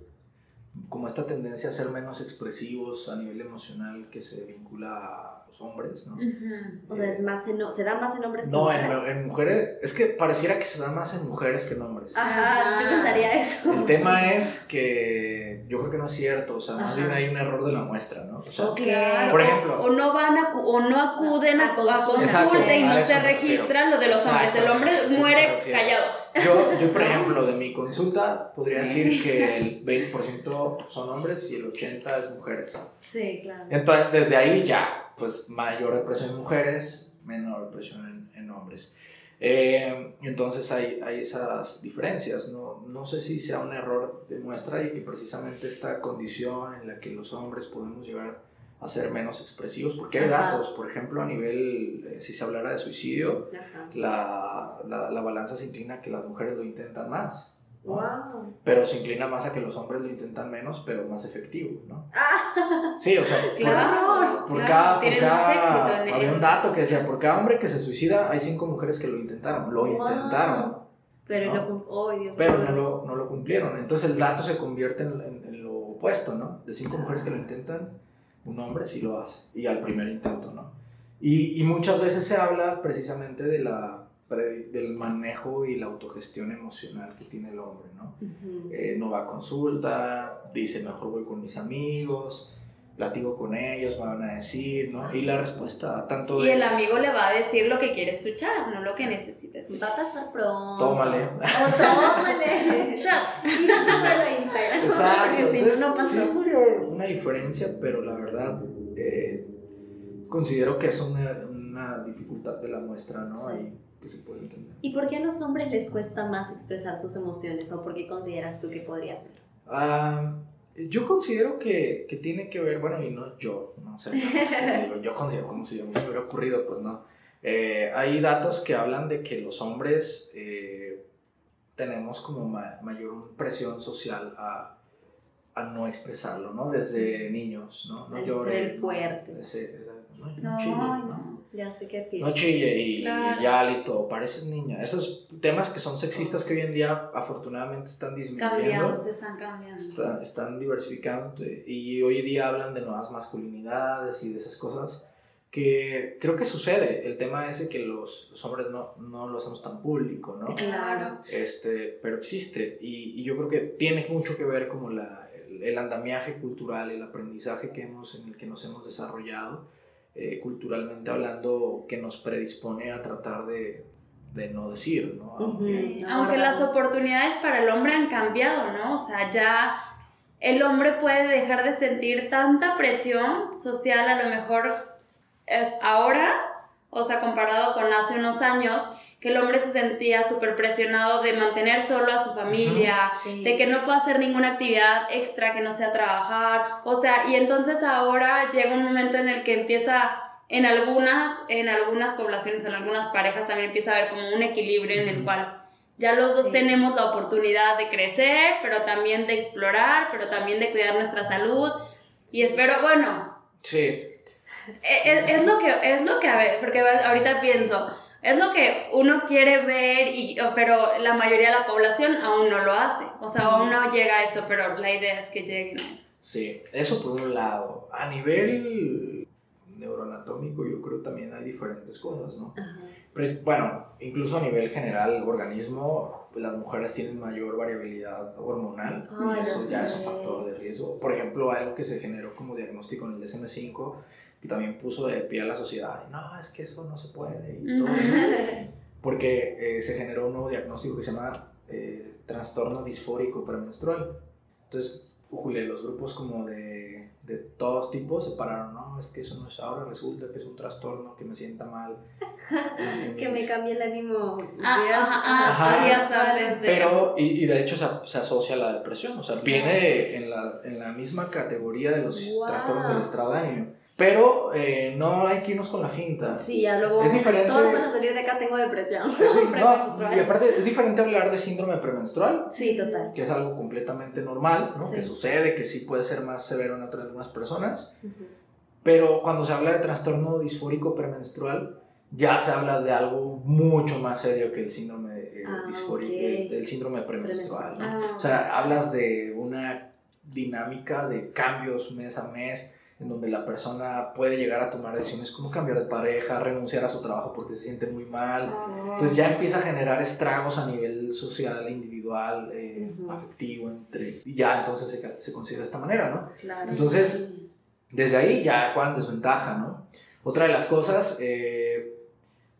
como esta tendencia a ser menos expresivos a nivel emocional que se vincula a hombres, ¿no?
O sea, es más en- se da más en hombres que
No,
en
en,
mujeres.
en mujeres, es que pareciera que se da más en mujeres que en hombres.
Ajá, yo
Ajá.
pensaría eso.
El tema es que yo creo que no es cierto, o sea, más
Ajá.
bien hay un error de la muestra, ¿no? O sea,
Ok.
Claro,
Por
o-
ejemplo.
o, no van a, o no acuden a,
A
a
consulta.
Exacto,
y no se
me refiero.
registra lo de los hombres. El hombre muere callado.
yo, yo, por ejemplo, de mi consulta podría
Sí.
decir que el 20% son hombres y el 80% es mujeres.
Sí, claro.
Entonces, desde ahí ya, pues mayor depresión en mujeres, menor depresión en, en hombres. Eh, entonces hay, hay esas diferencias, ¿no? no sé si sea un error de muestra y que precisamente esta condición en la que los hombres podemos llegar a ser menos expresivos, porque hay
Ajá.
datos, por ejemplo, a nivel, eh, si se hablara de suicidio, la, la, la balanza se inclina a que las mujeres lo intentan más, ¿no?
Wow.
pero se inclina más a que los hombres lo intentan menos, pero más efectivo, ¿no?
Ah,
Sí, o sea, por-
Claro.
por
claro,
cada, por cada-
éxito
había un dato que decía, por cada hombre que se suicida hay cinco mujeres que lo intentaron, lo
Wow.
intentaron,
pero
¿No?
cum- Oh, Dios
pero no lo, no lo cumplieron. Entonces el dato se convierte en, en- en lo opuesto, ¿no? De cinco mujeres que lo intentan, un hombre sí lo hace, y al primer intento, ¿no? Y, y muchas veces se habla precisamente de la, del manejo y la autogestión emocional que tiene el hombre, ¿no?
Ujú.
eh, no va a consulta, dice mejor voy con mis amigos, platico con ellos, me van a decir, ¿no? Y la respuesta, tanto
Y
de...
el amigo le va a decir lo que quiere escuchar, no lo que necesita
Va
escuchar.
a pasar pronto.
Tómale.
Oh, tómale.
Shot.
Y súbelo Instagram.
Exacto,
Porque si no, no pasó.
sí una diferencia, pero la verdad eh, considero que es una, una dificultad de la muestra, ¿no?
Sí.
Ahí que se puede entender.
¿Y por qué a los hombres les cuesta más expresar sus emociones? ¿O por qué consideras tú que podría ser?
Ah, yo considero que, que tiene que ver, bueno, y no yo, no sé, digo, yo considero como si se me hubiera ocurrido, pues no. Eh, hay datos que hablan de que los hombres eh, tenemos como ma- mayor presión social a, a no expresarlo, ¿no? Desde niños, ¿no? No
El
llore,
ser fuerte.
Ese- ese- no,
No,
¿no?
Ya sé qué
No chille y
Claro.
ya listo, pareces niña. Esos temas que son sexistas que hoy en día afortunadamente están disminuyendo
Cambiando, se están cambiando.
está- están diversificando y hoy día hablan de nuevas masculinidades y de esas cosas que creo que sucede. El tema es que los, los hombres no, no lo hacemos tan público, ¿no?
Claro.
Este, pero existe y, y yo creo que tiene mucho que ver como la, el, el andamiaje cultural, el aprendizaje que hemos, en el que nos hemos desarrollado, eh, culturalmente hablando, que nos predispone a tratar de, de no decir, ¿no?
Ujú.
Sí, aunque las oportunidades para el hombre han cambiado, ¿no? O sea, ya el hombre puede dejar de sentir tanta presión social, a lo mejor es ahora, o sea, comparado con hace unos años, que el hombre se sentía súper presionado de mantener solo a su familia,
Sí.
de que no puede hacer ninguna actividad extra que no sea trabajar, o sea, y entonces ahora llega un momento en el que empieza en algunas en algunas poblaciones, en algunas parejas también empieza a haber como un equilibrio en el cual ya los dos
Sí.
tenemos la oportunidad de crecer, pero también de explorar, pero también de cuidar nuestra salud. Y espero, bueno,
Sí,
e- es, es lo que es lo que a ver, porque ahorita pienso es lo que uno quiere ver y pero la mayoría de la población aún no lo hace o sea aún no llega a eso pero la idea es que lleguen a eso
Sí, eso por un lado. A nivel neuroanatómico, yo creo también hay diferentes cosas, ¿no?
Ajá.
Pero, bueno, incluso a nivel general, el organismo, pues las mujeres tienen mayor variabilidad hormonal
Ah,
y eso ya es un factor de riesgo. Por ejemplo, algo que se generó como diagnóstico en el DSM-5, que también puso de pie a la sociedad, no, es que eso no se puede y todo eso, porque eh, se generó un nuevo diagnóstico que se llama eh, trastorno disfórico premenstrual. Entonces, Julia, los grupos como de, de todos tipos se pararon, no, es que eso no es, ahora resulta que es un trastorno, que me sienta mal.
Que me cambie el ánimo.
Ah,
días-
ah,
Ajá.
días antes de-
Pero, y, y de hecho se, se asocia a la depresión, o sea, viene en la, en la misma categoría de los
Wow.
trastornos del estado de ánimo. Pero eh, no hay que irnos con la finta.
Sí, ya luego
Es diferente.
todos van a salir de acá, tengo depresión.
No, y aparte es diferente hablar de síndrome premenstrual,
Sí, total.
que es algo completamente normal, ¿no?
Sí.
que sucede, que sí puede ser más severo en otras algunas personas,
Ujú.
pero cuando se habla de trastorno disfórico premenstrual, ya se habla de algo mucho más serio que el síndrome eh,
Ah,
disfórico,
ok.
el, el síndrome premenstrual. ¿no?
Ah.
O sea, hablas de una dinámica de cambios mes a mes, en donde la persona puede llegar a tomar decisiones como cambiar de pareja, renunciar a su trabajo porque se siente muy mal. Entonces ya empieza a generar estragos a nivel social, individual, eh, afectivo, entre, y ya entonces se, se considera de esta manera, ¿no?
Claro.
Entonces, desde ahí ya juegan desventaja, ¿no? Otra de las cosas, eh,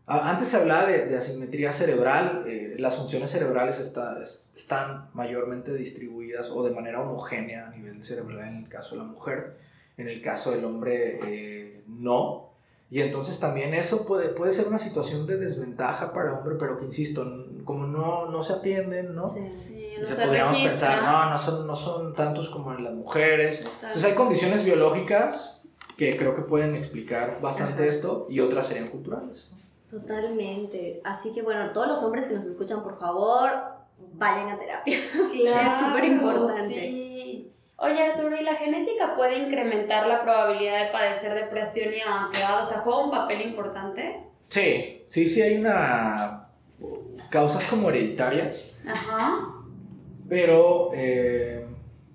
antes se hablaba de, de asimetría cerebral, eh, las funciones cerebrales está- es- están mayormente distribuidas o de manera homogénea a nivel cerebral en el caso de la mujer, en el caso del hombre eh, no. Y entonces también eso puede, puede ser una situación de desventaja para el hombre, pero que insisto, como no, no se atienden, ¿no?
Sí.
Sí, no
Se
se
podríamos
registra.
pensar, no, no son, no son tantos como en las mujeres,
Total.
entonces hay condiciones biológicas que creo que pueden explicar bastante
Ajá.
esto y otras serían culturales.
Totalmente. Así que bueno, todos los hombres que nos escuchan, por favor, vayan a terapia.
Claro,
Es súper importante.
sí. Oye Arturo, ¿y la genética puede incrementar la probabilidad de padecer depresión y ansiedad? O sea, ¿juega un papel importante?
Sí, sí, sí hay una causas como hereditarias,
Ajá.
pero eh,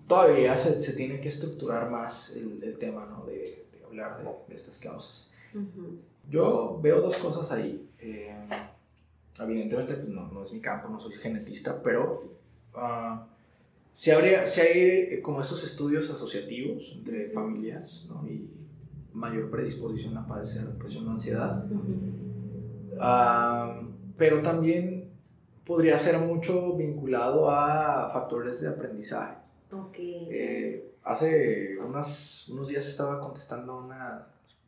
todavía se, se tiene que estructurar más el, el tema ¿no? de, de hablar de, de estas causas.
Ujú.
Yo veo dos cosas ahí. Eh, evidentemente, pues no, no es mi campo, no soy genetista, pero ah, sí, habría, sí hay eh, como estos estudios asociativos entre familias ¿no? y mayor predisposición a padecer depresión o ansiedad. Pero también podría ser mucho vinculado a factores de aprendizaje.
Ok.
Eh, hace unas, unos días estaba contestando unas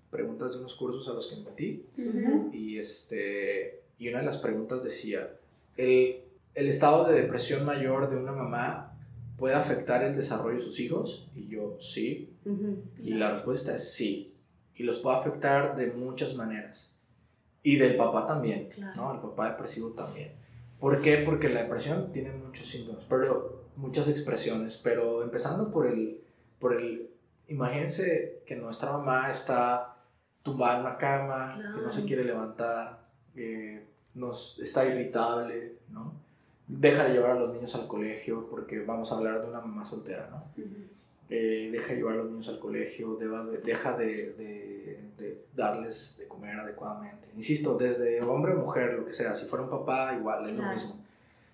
preguntas de unos cursos a los que me metí
Ujú.
y, este, y una de las preguntas decía, ¿el, ¿el estado de depresión mayor de una mamá puede afectar el desarrollo de sus hijos? Y yo, sí. Y la respuesta es sí. Y los puede afectar de muchas maneras. Y del papá también,
Claro.
¿no? El papá depresivo también. ¿Por qué? Porque la depresión tiene muchos síntomas, pero muchas expresiones, pero empezando por el, por el, imagínense que nuestra mamá está tumbada en una cama, que no se quiere levantar, que nos está irritable, ¿no? Deja de llevar a los niños al colegio, porque vamos a hablar de una mamá soltera, ¿no? eh, deja de llevar a los niños al colegio, deba de- deja de, de- de darles de comer adecuadamente. Insisto, desde hombre o mujer, lo que sea, si fuera un papá, igual, es lo
Claro.
mismo.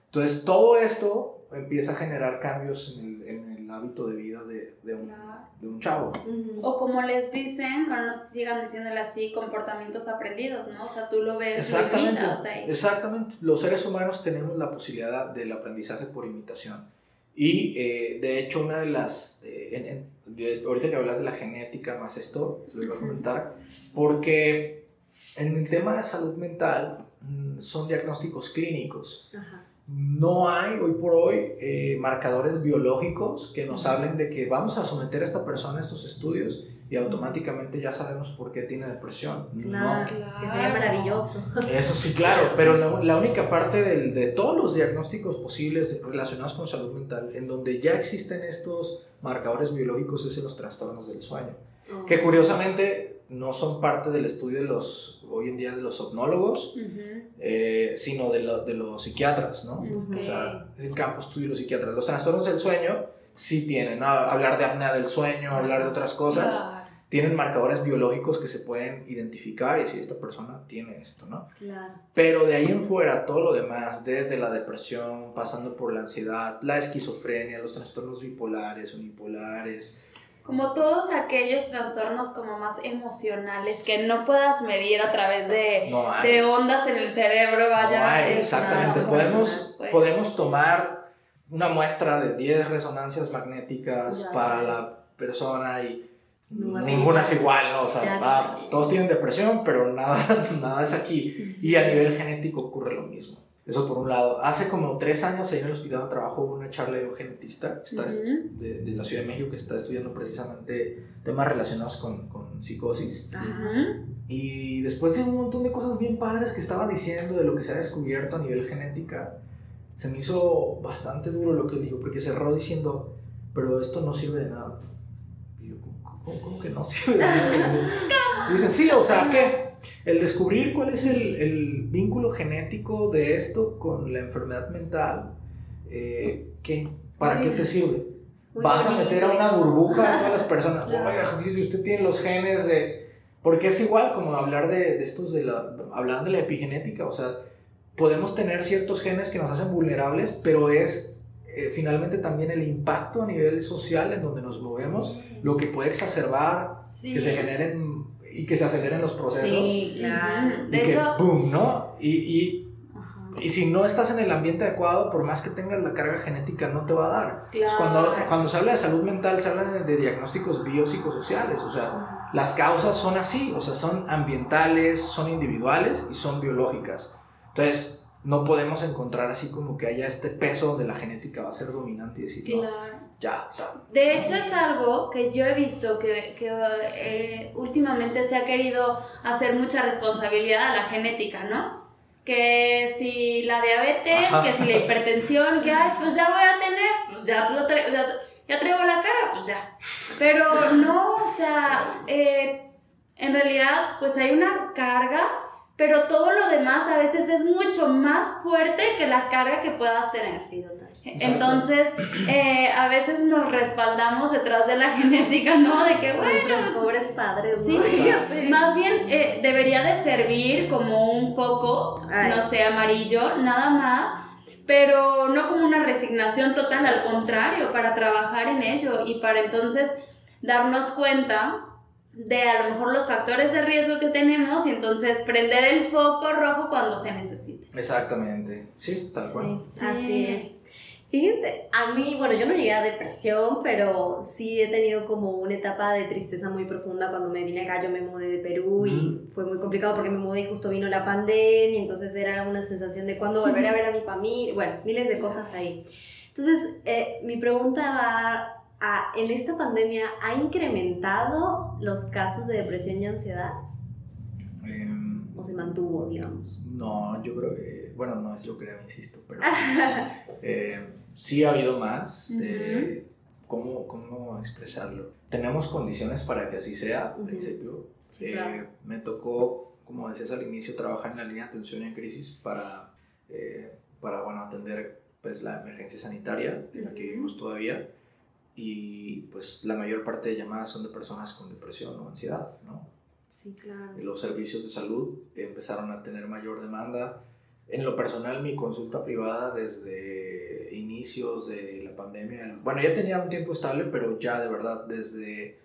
Entonces, todo esto empieza a generar cambios en el, en el hábito de vida de, de un,
Claro.
de un chavo.
Ujú.
O como les dicen, bueno, no sé si sigan diciéndole así, comportamientos aprendidos, ¿no? O sea, tú lo ves lo
Exactamente,
imitas, o sea, y-
exactamente. Los seres humanos tenemos la posibilidad del aprendizaje por imitación. Y eh, de hecho, una de las. eh, en- en- de- ahorita que hablas de la genética más esto, lo iba a comentar, porque en el tema de salud mental mm, son diagnósticos clínicos.
Ajá.
No hay hoy por hoy eh, marcadores biológicos que nos hablen de que vamos a someter a esta persona a estos estudios y automáticamente ya sabemos por qué tiene depresión.
Claro.
No.
Que sería maravilloso.
Eso sí, claro, pero la, la única parte del- de todos los diagnósticos posibles relacionados con salud mental, en donde ya existen estos marcadores biológicos, es en los trastornos del sueño, que curiosamente no son parte del estudio de los, hoy en día, de los somnólogos,
Ujú.
eh, sino de, lo- de los psiquiatras, ¿no?
Ok.
O sea, es el campo estudio de los psiquiatras. Los trastornos del sueño sí tienen, ¿no? hablar de apnea del sueño, hablar de otras cosas,
Claro.
tienen marcadores biológicos que se pueden identificar y decir, esta persona tiene esto, ¿no?
Claro.
Pero de ahí en fuera, todo lo demás, desde la depresión, pasando por la ansiedad, la esquizofrenia, los trastornos bipolares, unipolares,
Como todos aquellos trastornos como más emocionales que no puedas medir a través de,
no
de ondas en el cerebro, vaya.
No hay, exactamente. Podemos,
pues.
podemos tomar una muestra de 10 resonancias magnéticas
Ya
para
sé.
la persona y ninguna es igual, ¿no? O sea, va, todos tienen depresión, pero nada, nada es aquí. Y a nivel genético ocurre lo mismo. Eso por un lado. Hace como tres años ahí en el hospital donde trabajo hubo una charla de un genetista que está
Ujú.
de, de la Ciudad de México que está estudiando precisamente temas relacionados con, con psicosis.
Ajá.
Ujú.
Y después de un montón de cosas bien padres que estaba diciendo de lo que se ha descubierto a nivel genética, se me hizo bastante duro lo que él dijo, porque cerró diciendo, pero esto no sirve de nada. Y yo, ¿cómo, cómo- cómo que no sirve de nada? Y dicen, sí, o sea, ¿qué? El descubrir cuál es el, el vínculo genético de esto con la enfermedad mental, eh, ¿qué? ¿Para qué te sirve? Vas a meter a una burbuja a todas las personas. Oiga, fíjese, usted tiene los genes de... Porque es igual como hablar de, de estos de la... Hablando de la epigenética, o sea, podemos tener ciertos genes que nos hacen vulnerables, pero es eh, finalmente también el impacto a nivel social en donde nos movemos, lo que puede exacerbar
Sí.
que se generen y que se aceleren los procesos.
Sí, claro.
Y
De
que,
hecho,
¡boom! ¿no? Y, y, y si no estás en el ambiente adecuado, por más que tengas la carga genética, no te va a dar.
Claro.
Cuando, cuando se habla de salud mental, se habla de, de diagnósticos biopsicosociales, o sea, las causas son así, o sea, son ambientales, son individuales y son biológicas. Entonces, no podemos encontrar así como que haya este peso donde la genética va a ser dominante y decir, no,
Claro.
Ya.
De hecho es algo que yo he visto que, que, eh, últimamente se ha querido hacer mucha responsabilidad a la genética, ¿no? Que si la diabetes,
Ajá.
que si la hipertensión, que ay, pues ya voy a tener, pues ya, lo tra- ya, ya traigo la cara, pues ya. Pero no, o sea, eh, en realidad pues hay una carga, pero todo lo demás a veces es mucho más fuerte que la carga que puedas tener.
Sí, total.
Entonces, eh, a veces nos respaldamos detrás de la genética, ¿no? De que, bueno,
Nuestros pobres padres,
sí,
¿no?
sí. más bien eh, debería de servir como un foco,
Ay.
no sé, amarillo, nada más, pero no como una resignación total, al contrario, para trabajar en ello y para entonces darnos cuenta de a lo mejor los factores de riesgo que tenemos y entonces prender el foco rojo cuando se necesite.
Exactamente, sí, tal cual.
Sí,
Sí.
así es. Fíjate, a mí, bueno, yo no llegué a depresión, pero sí he tenido como una etapa de tristeza muy profunda cuando me vine acá. Yo me mudé de Perú y fue muy complicado porque me mudé y justo vino la pandemia, entonces era una sensación de cuándo volver a ver a mi familia, bueno, miles de cosas ahí. Entonces, eh, mi pregunta va a, ¿en esta pandemia ha incrementado los casos de depresión y ansiedad?
Em,
¿O se mantuvo, digamos?
no, yo creo que, bueno, no es yo creo, insisto, pero eh, sí ha habido más.
Ujú.
eh, ¿cómo, ¿Cómo expresarlo? Tenemos condiciones para que así sea, al principio.
Sí,
Eh. Me tocó, como decías al inicio, trabajar en la línea de atención en crisis para, eh, para bueno, atender pues, la emergencia sanitaria en la que vivimos todavía. Y pues la mayor parte de llamadas son de personas con depresión o ansiedad, ¿no?
Sí, claro.
los servicios de salud empezaron a tener mayor demanda. En lo personal, mi consulta privada desde inicios de la pandemia, bueno, ya tenía un tiempo estable, pero ya de verdad desde,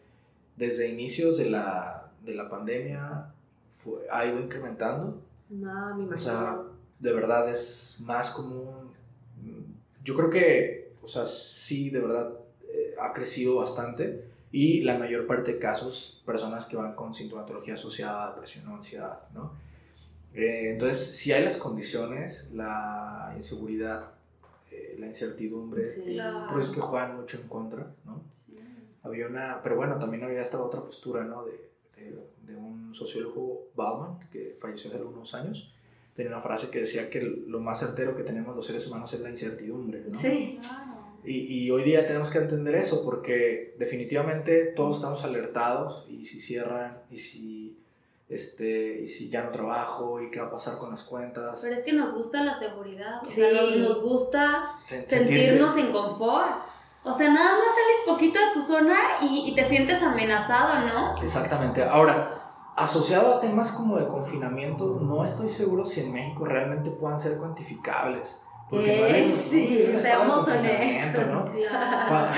desde inicios de la, de la pandemia fue- ha ido incrementando.
No, me
O
imagino.
sea, de verdad es más común. Yo creo que, o sea, sí, de verdad eh, ha crecido bastante y la mayor parte de casos, personas que van con sintomatología asociada a depresión o ansiedad, ¿no? Eh, entonces, si hay las condiciones, la inseguridad, eh, la incertidumbre,
Sí.
Claro.
por eso es que juegan mucho en contra, ¿no? Había una, pero bueno, también había esta otra postura, ¿no? De, de, de un sociólogo, Bauman, que falleció hace algunos años. Tenía una frase que decía que lo más certero que tenemos los seres humanos es la incertidumbre, ¿no?
Sí.
Claro.
Y, y hoy día tenemos que entender eso porque definitivamente todos estamos alertados y si cierran y si, este, y si ya no trabajo y qué va a pasar con las cuentas.
Pero es que nos gusta la seguridad, o
Sí.
sea, nos, nos gusta
Sen-
sentirnos en confort. o sea, nada más sales poquito de tu zona y, y te sientes amenazado, ¿no?
Exactamente. Ahora, asociado a temas como de confinamiento, no estoy seguro si en México realmente puedan ser cuantificables. Porque no
Eh,
eres-
sí,
no
seamos honestos.
¿no?
Claro.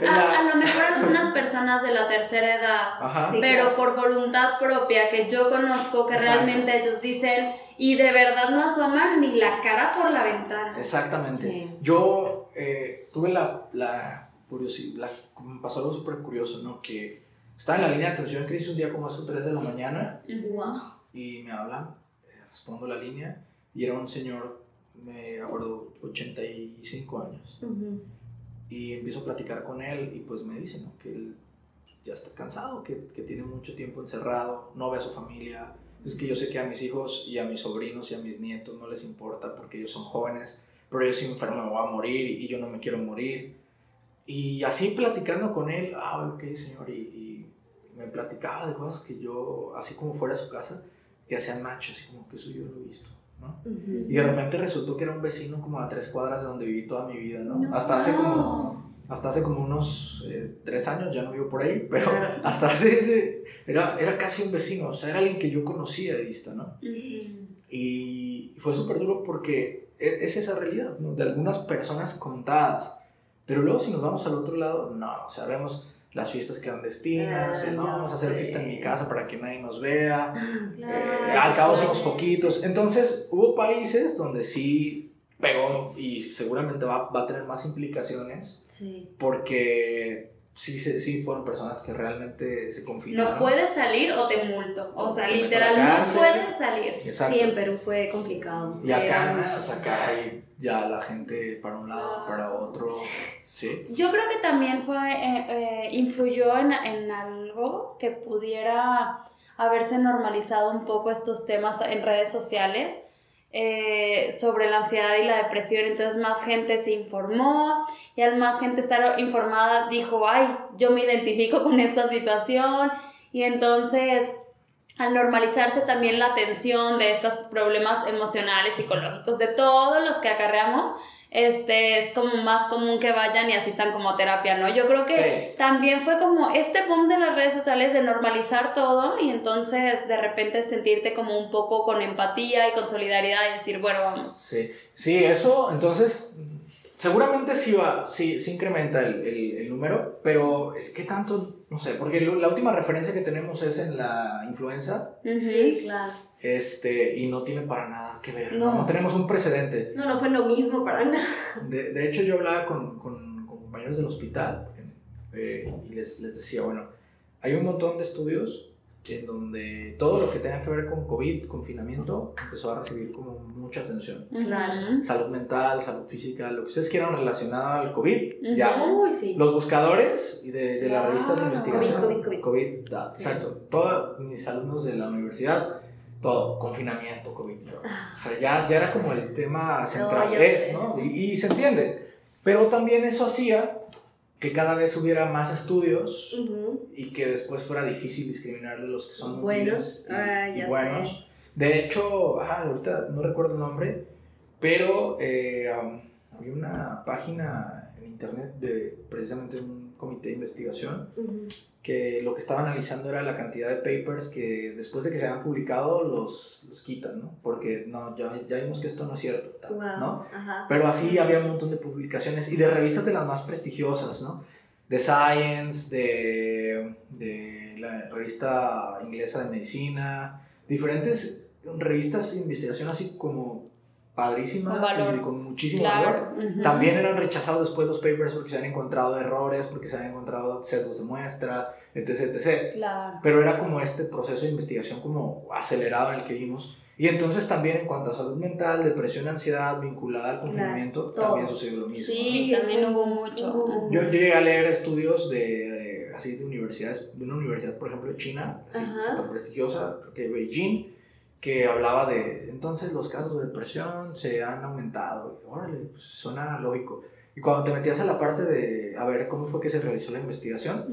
En
A,
la-
a lo mejor algunas personas de la tercera edad,
Ajá.
Sí.
pero por voluntad propia que yo conozco que
Exacto.
realmente ellos dicen y de verdad no asoman ni la cara por la ventana.
Exactamente.
Sí.
Yo eh, tuve la, la curiosidad, la- me pasó algo súper curioso, ¿no? Que estaba en la línea de atención crisis un día como a las 3 de la mañana
Wow.
y me hablan, eh, respondo la línea y era un señor, me acuerdo, 85 años.
Ujú.
Y empiezo a platicar con él y pues me dice, ¿no? Que él ya está cansado, que, que tiene mucho tiempo encerrado, no ve a su familia. Es que yo sé que a mis hijos y a mis sobrinos y a mis nietos no les importa porque ellos son jóvenes, pero yo soy enfermo, me voy a morir y yo no me quiero morir. Y así platicando con él, ah, ok, señor, y, y me platicaba de cosas que yo, así como fuera de su casa, que hacían machos, así como que eso yo lo he visto, Y de repente resultó que era un vecino como a tres cuadras de donde viví toda mi vida, ¿no?
No.
Hasta hace como, hasta hace como unos eh, tres años, ya no vivo por ahí, pero hasta hace ese, era, era casi un vecino, o sea, era alguien que yo conocía de vista, ¿no? Y fue súper duro porque e- es esa realidad, ¿no? De algunas personas contadas. Pero luego si nos vamos al otro lado, no, o sea, vemos las fiestas clandestinas,
Ah,
el, no,
ya
vamos a hacer
sé.
fiesta en mi casa para que nadie nos vea,
Claro,
eh, al cabo somos poquitos. Entonces, hubo países donde sí pegó y seguramente va, va a tener más implicaciones
Sí.
porque sí, se- sí fueron personas que realmente se confinaron.
No puedes salir o te multo. O sea, literal, no puedes salir.
Exacto.
Sí, en Perú fue complicado.
Y acá,
Era
acá ya la gente para un lado, para otro. Sí.
Yo creo que también fue, eh, eh, influyó en, en algo que pudiera haberse normalizado un poco estos temas en redes sociales eh, sobre la ansiedad y la depresión. Entonces más gente se informó y al más gente estar informada dijo, ay, yo me identifico con esta situación. Y entonces al normalizarse también la atención de estos problemas emocionales, psicológicos, de todos los que acarreamos, este es como más común que vayan y asistan como a terapia, ¿no? Yo creo que
Sí.
también fue como este boom de las redes sociales de normalizar todo y entonces de repente sentirte como un poco con empatía y con solidaridad y decir, bueno, vamos.
Sí, sí, eso, entonces, seguramente sí va, sí, sí incrementa el, el- el número, pero eh, ¿qué tanto? No sé, porque lo- la última referencia que tenemos es en la influenza,
Sí, claro.
este, y no tiene para nada que ver, no,
No.
No tenemos un precedente.
No, no fue lo mismo para nada.
De, de hecho, yo hablaba con, con- con compañeros del hospital eh, y les, les decía, bueno, hay un montón de estudios en donde todo lo que tenga que ver con COVID, confinamiento, empezó a recibir como mucha atención.
Claro.
Salud mental, salud física, lo que ustedes quieran relacionado al COVID, ya.
Ujú.
Uy, sí.
Los buscadores y de, de las revistas de investigación.
COVID, COVID.
da,
Sí.
exacto. Todos mis alumnos de la universidad, todo, confinamiento, COVID. O sea, ya, ya era como el tema central.
yo
es,
sé.
¿no? Y, y se entiende. Pero también eso hacía que cada vez hubiera más estudios y que después fuera difícil discriminar de los que son
Buenos.
y,
Ah,
y buenos. De hecho, ah, ahorita no recuerdo el nombre, pero eh, um, había una página en internet de precisamente un comité de investigación
Ujú.
que lo que estaba analizando era la cantidad de papers que después de que se hayan publicado los, los quitan, ¿no? Porque no, ya, ya vimos que esto no es cierto, tal,
Wow.
¿no?
Ajá.
Pero así había un montón de publicaciones y de revistas de las más prestigiosas, ¿no? De Science, de, de la revista inglesa de medicina, diferentes revistas de investigación así como padrísimas
Con valor.
y con muchísimo valor.
Claro. ujú.
También eran rechazados después los papers porque se habían encontrado errores, porque se habían encontrado sesgos de muestra, etc, etc.
Claro.
Pero era como este proceso de investigación como acelerado en el que vimos. Y entonces también en cuanto a salud mental, depresión, ansiedad vinculada al confinamiento,
todo.
también sucedió lo mismo.
Sí,
Sí,
también
hubo-
mucho.
Yo, yo llegué a leer estudios de, así de universidades, de una universidad, por ejemplo, de China, súper prestigiosa, creo que Beijing, que hablaba de, entonces los casos de depresión se han aumentado. Y, órale, pues suena lógico. Y cuando te metías a la parte de, a ver, cómo fue que se realizó la investigación,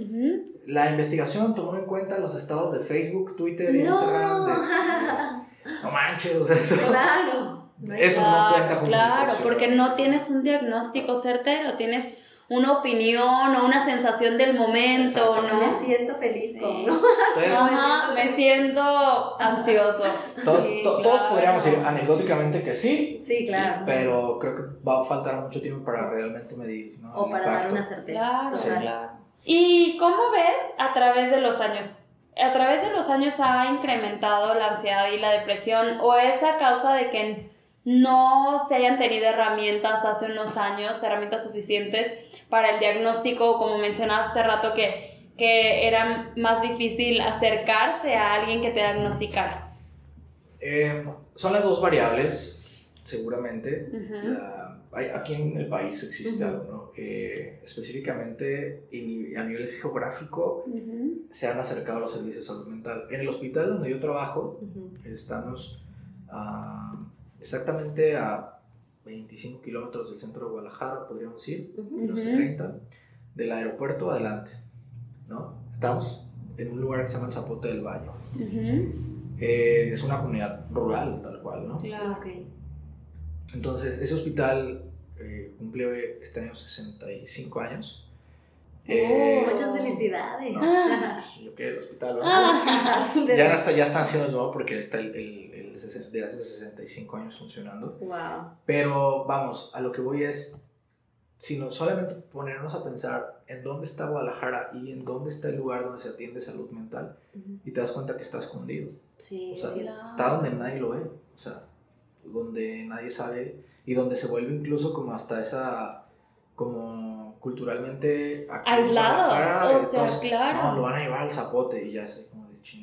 la investigación tomó en cuenta los estados de Facebook, Twitter y Instagram. De,
No.
no manches, o sea, eso,
claro.
eso no cuenta como
Claro, porque no tienes un diagnóstico certero, tienes una opinión o una sensación del momento, ¿no?
Me siento feliz con, ¿no?
Entonces,
Ajá, me siento ansioso.
todos,
Sí,
to- todos podríamos decir anecdóticamente que sí,
Sí, claro.
pero creo que va a faltar mucho tiempo para realmente medir. ¿no?
O
el
para dar una certeza.
Claro,
Total.
claro. ¿Y cómo ves a través de los años? ¿A través de los años ha incrementado la ansiedad y la depresión o es a causa de que no se hayan tenido herramientas hace unos años, herramientas suficientes para el diagnóstico, como mencionabas hace rato, que, que era más difícil acercarse a alguien que te diagnosticara?
Eh, son las dos variables, seguramente.
Ujú.
La- hay- aquí en el país existe
Ujú.
algo, ¿no? Eh, específicamente a nivel geográfico
Ujú.
se han acercado los servicios de salud mental. En el hospital donde yo trabajo, estamos ah, exactamente a 25 kilómetros del centro de Guadalajara, podríamos decir,
Ujú.
unos
Ujú.
30, del aeropuerto adelante, ¿no? Estamos en un lugar que se llama el Zapote del Valle.
Ujú.
Eh, es una comunidad rural, tal cual, ¿no?
Claro.
Ok.
Entonces, ese hospital eh, cumple este año 65 años.
Oh,
Eh,
Muchas felicidades.
no, pues, yo que el hospital, ¿no?
Ah.
Ya, hasta, ya están haciendo nuevo porque está el, el, el ses- de hace 65 años funcionando.
Wow.
Pero vamos, a lo que voy es, sino solamente ponernos a pensar en dónde está Guadalajara y en dónde está el lugar donde se atiende salud mental y te das cuenta que está escondido.
Sí,
O sea,
cierto.
Claro.
está donde nadie lo ve, o sea, donde nadie sabe y donde se vuelve incluso como hasta esa, como culturalmente
Aislados, o sea,
entonces,
claro.
No, lo van a llevar al zapote y ya sé.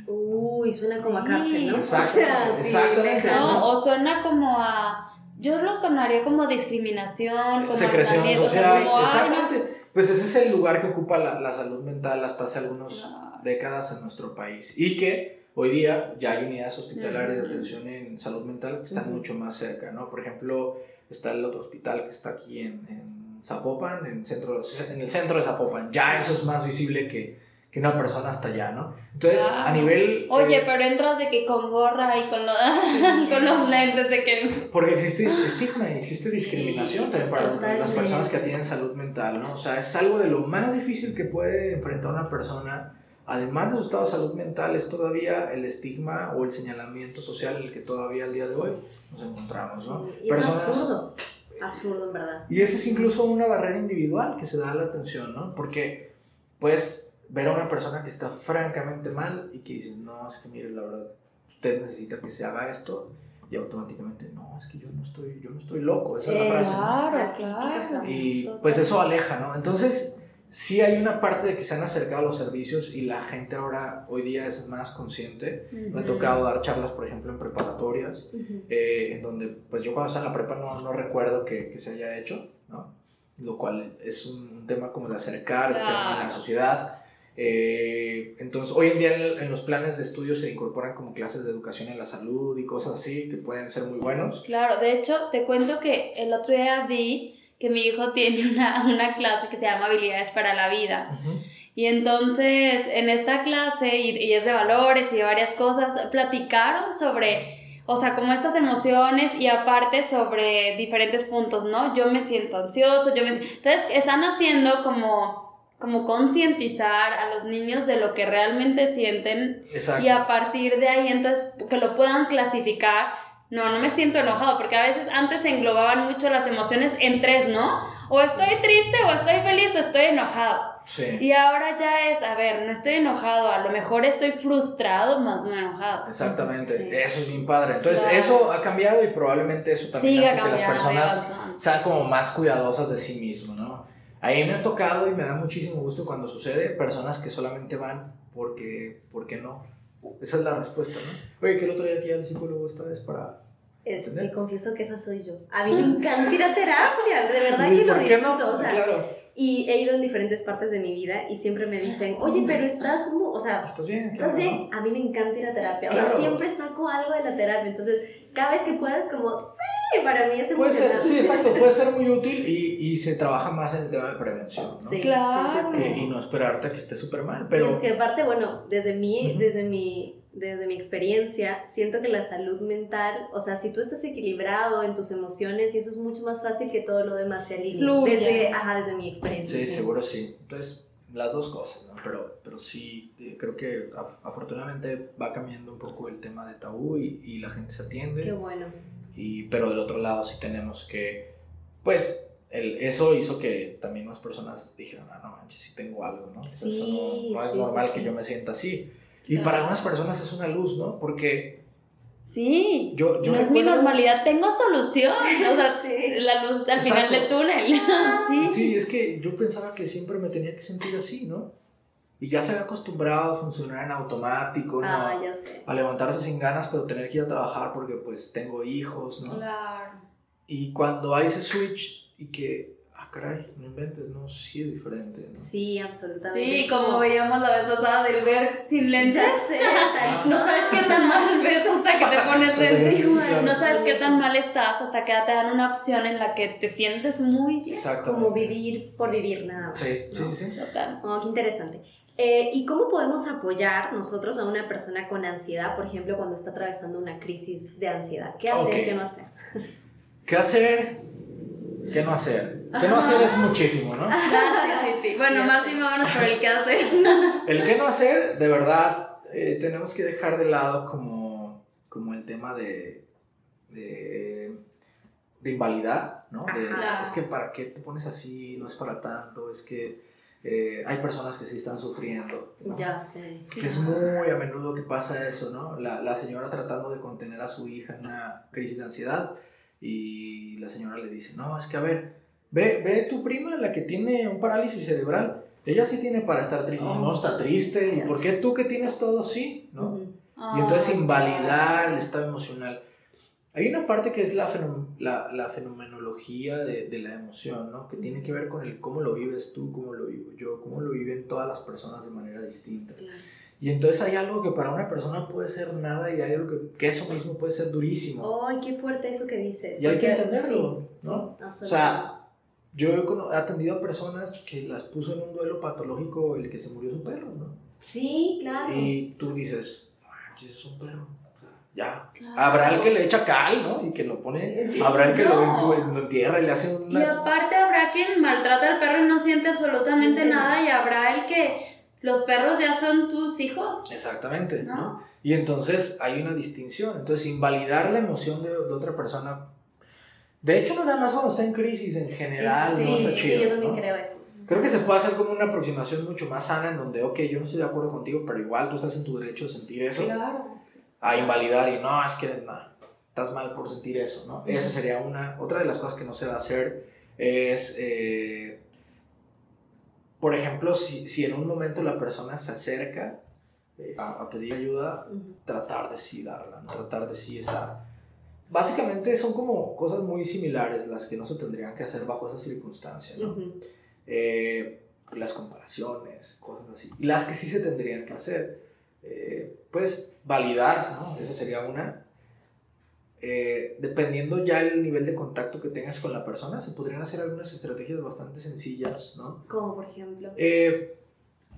Uy, suena como a
Sí.
cárcel, ¿no?
Exactamente, exactamente.
lejano.
No, o suena como a. Yo lo sonaría como discriminación, como
Secreción
o sea,
social,
como, ay, no.
exactamente. Pues ese es el lugar que ocupa la, la salud mental hasta hace algunas
Claro.
décadas en nuestro país y que hoy día ya hay unidades hospitalarias de atención en salud mental que están
Ujú.
mucho más cerca, ¿no? Por ejemplo, está el otro hospital que está aquí en, en Zapopan, en, centro, en el centro de Zapopan. Ya eso es más visible que, que una persona hasta allá, ¿no? Entonces, a
Claro.
nivel...
Oye,
eh,
pero entras de que con gorra y con, lo- con los lentes de que.
Porque existe estigma y existe discriminación también para las
totalmente.
personas que atienden salud mental, ¿no? O sea, es algo de lo más difícil que puede enfrentar una persona, además de su estado de salud mental, es todavía el estigma o el señalamiento social en el que todavía al día de hoy nos encontramos, ¿no?
Sí, Y es absurdo. Absurdo, en verdad.
Y esa es incluso una barrera individual que se da a la atención, ¿no? Porque puedes ver a una persona que está francamente mal y que dice, no, es que mire, la verdad, usted necesita que se haga esto y automáticamente, no, es que yo no estoy, yo no estoy loco, esa es la frase. ¿no?
Claro, claro.
Y pues eso aleja, ¿no? Entonces, sí hay una parte de que se han acercado a los servicios y la gente ahora, hoy día, es más consciente. Me ha tocado dar charlas, por ejemplo, en preparatorias,
Ujú.
eh, en donde, pues yo cuando estaba en la prepa no, no recuerdo que, que se haya hecho, ¿no? Lo cual es un, un tema como de acercar el tema a la
Claro.
sociedad. Eh, entonces, hoy en día en, en los planes de estudio se incorporan como clases de educación en la salud y cosas así que pueden ser muy buenos.
Claro, de hecho, te cuento que el otro día vi que mi hijo tiene una, una clase que se llama Habilidades para la Vida. Y entonces en esta clase, y, y es de valores y de varias cosas, platicaron sobre, o sea, como estas emociones y aparte sobre diferentes puntos, ¿no? Yo me siento ansioso, yo me... Entonces están haciendo como, como concientizar a los niños de lo que realmente sienten
Exacto.
y a partir de ahí entonces que lo puedan clasificar. No, no me siento enojado, porque a veces antes se englobaban mucho las emociones en tres, ¿no? O estoy triste, o estoy feliz, o estoy enojado.
Sí.
Y ahora ya es, a ver, no estoy enojado, a lo mejor estoy frustrado, más no enojado.
Exactamente,
Sí.
eso es bien padre. Entonces,
Claro.
eso ha cambiado y probablemente eso también
Sigue
hace que las personas sean como más cuidadosas de sí mismos, ¿no? Ahí me ha tocado y me da muchísimo gusto cuando sucede personas que solamente van porque, porque no. Esa es la respuesta, ¿no? Oye, que el otro día aquí al psicólogo esta vez para...
Te confieso que esa soy yo. A mí me encanta ir a terapia, de verdad que lo
¿por qué no?
disfruto. O sea,
claro,
y he ido en diferentes partes de mi vida y siempre me dicen, oye, pero estás, o sea,
estás bien.
¿estás
claro,
bien? A mí me encanta ir a terapia. O sea,
Claro.
siempre saco algo de la terapia. Entonces, cada vez que puedas, como, sí, para mí es.
Puede ser,
emocionante.
sí, exacto, puede ser muy útil y, y se trabaja más en el tema de prevención, ¿no?
Sí,
Claro.
sí, sí, sí.
Que- y no esperarte a que esté súper mal,
Y
pero...
es que aparte, bueno, desde mi,
Ujú.
desde mi desde mi experiencia, siento que la salud mental, o sea, si tú estás equilibrado en tus emociones, y eso es mucho más fácil que todo lo demás se.
Fluye.
Desde, ajá, desde mi experiencia.
Sí, seguro sí. Entonces, las dos cosas, ¿no? Pero, pero sí, eh, creo que af- afortunadamente va cambiando un poco el tema de tabú y, y la gente se atiende.
Qué bueno.
Y, pero del otro lado sí tenemos que, pues, el, eso hizo que también más personas dijeran, ah, no manches, sí tengo algo, ¿no?
Sí,
no, no es
sí,
normal
sí,
que yo me sienta así. Y
Claro.
para algunas personas es una luz, ¿no? Porque
Sí.
yo, yo
no es mi
recuerdo-
normalidad, tengo solución. O sea,
Sí.
la luz al final
Exacto.
del túnel. sí.
Sí, es que yo pensaba que siempre me tenía que sentir así, ¿no? Y ya se había acostumbrado a funcionar en automático, ¿no?
Ah, ya sé.
a levantarse sin ganas, pero tener que ir a trabajar porque pues tengo hijos, ¿no?
Claro.
Y cuando hay ese switch y que, ah, caray, no inventes, no, sí es diferente, ¿no?
Sí, absolutamente.
Sí, como veíamos la vez pasada del ver sin lentes.
Ya sé, tal
No sabes qué tan mal ves hasta que te pones lentes.
Claro.
No sabes qué tan mal estás hasta que te dan una opción en la que te sientes muy bien.
Exactamente.
como vivir por vivir nada más.
Sí, sí,
¿no?
sí, sí.
Total.
Oh, qué interesante. Eh, ¿Y cómo podemos apoyar nosotros a una persona con ansiedad, por ejemplo, cuando está atravesando una crisis de ansiedad? ¿Qué hacer, qué no hacer?
¿Qué hacer? ¿Qué no hacer? ¿Qué no hacer es muchísimo, ¿no?
Ah, sí, sí, sí. Bueno,
Ya
más
sé.
bien vámonos por el que hacer.
El qué no hacer, de verdad, eh, tenemos que dejar de lado como, como el tema de, de, de invalidad, ¿no? De, es que para qué te pones así, no es para tanto, es que eh, hay personas que sí están sufriendo. ¿no?
Ya sé.
Que es muy a menudo que pasa eso, ¿no? La, la señora tratando de contener a su hija en una crisis de ansiedad y la señora le dice, no, es que a ver, ve, ve tu prima, la que tiene un parálisis cerebral, ella sí tiene para estar triste,
Oh,
no está triste, ¿y por qué tú que tienes todo sí? ¿no? Y entonces
Ay,
invalidar el estado emocional. Hay una parte que es la, fenom- la, la fenomenología de, de la emoción, ¿no? Que tiene que ver con el cómo lo vives tú, cómo lo vivo yo, cómo lo viven todas las personas de manera distinta.
Claro.
Y entonces hay algo que para una persona puede ser nada y hay algo que, que eso mismo puede ser durísimo.
Ay, qué fuerte eso que dices.
y hay que entenderlo,
sí,
¿no?
sí,
O sea, yo he atendido a personas que las puso en un duelo patológico el que se murió su perro, ¿no?
sí, claro.
Y tú dices, manches, es un perro. Ya.
Claro.
Habrá el que le echa cal, ¿no? Y que lo pone.
Sí.
Habrá el que
No.
lo, entierra y le hace
Y
una.
aparte habrá quien maltrata al perro y no siente absolutamente nada y habrá el que los perros ya son tus hijos,
Exactamente, ¿no?
¿no?
Y entonces hay una distinción. Entonces, invalidar la emoción de, de otra persona. De hecho, no nada más cuando está en crisis, en general,
sí,
no está
sí,
chido.
yo también creo eso.
Creo que se puede hacer como una aproximación mucho más sana en donde, ok, yo no estoy de acuerdo contigo, pero igual tú estás en tu derecho de sentir eso.
Claro.
A invalidar y no, es que no, estás mal por sentir eso, ¿no? Esa sería una. Otra de las cosas que no se va a hacer es, eh, por ejemplo, si, si en un momento la persona se acerca eh, a, a pedir ayuda, tratar de sí darla, ¿no? tratar de sí estar. Básicamente son como cosas muy similares las que no se tendrían que hacer bajo esa circunstancia, ¿no?
Ujú.
Eh, las comparaciones, cosas así. Y las que sí se tendrían que hacer. Eh, puedes validar, ¿no? Esa sería una. Eh, dependiendo ya el nivel de contacto que tengas con la persona, se podrían hacer algunas estrategias bastante sencillas, ¿no?
Como por ejemplo.
Eh,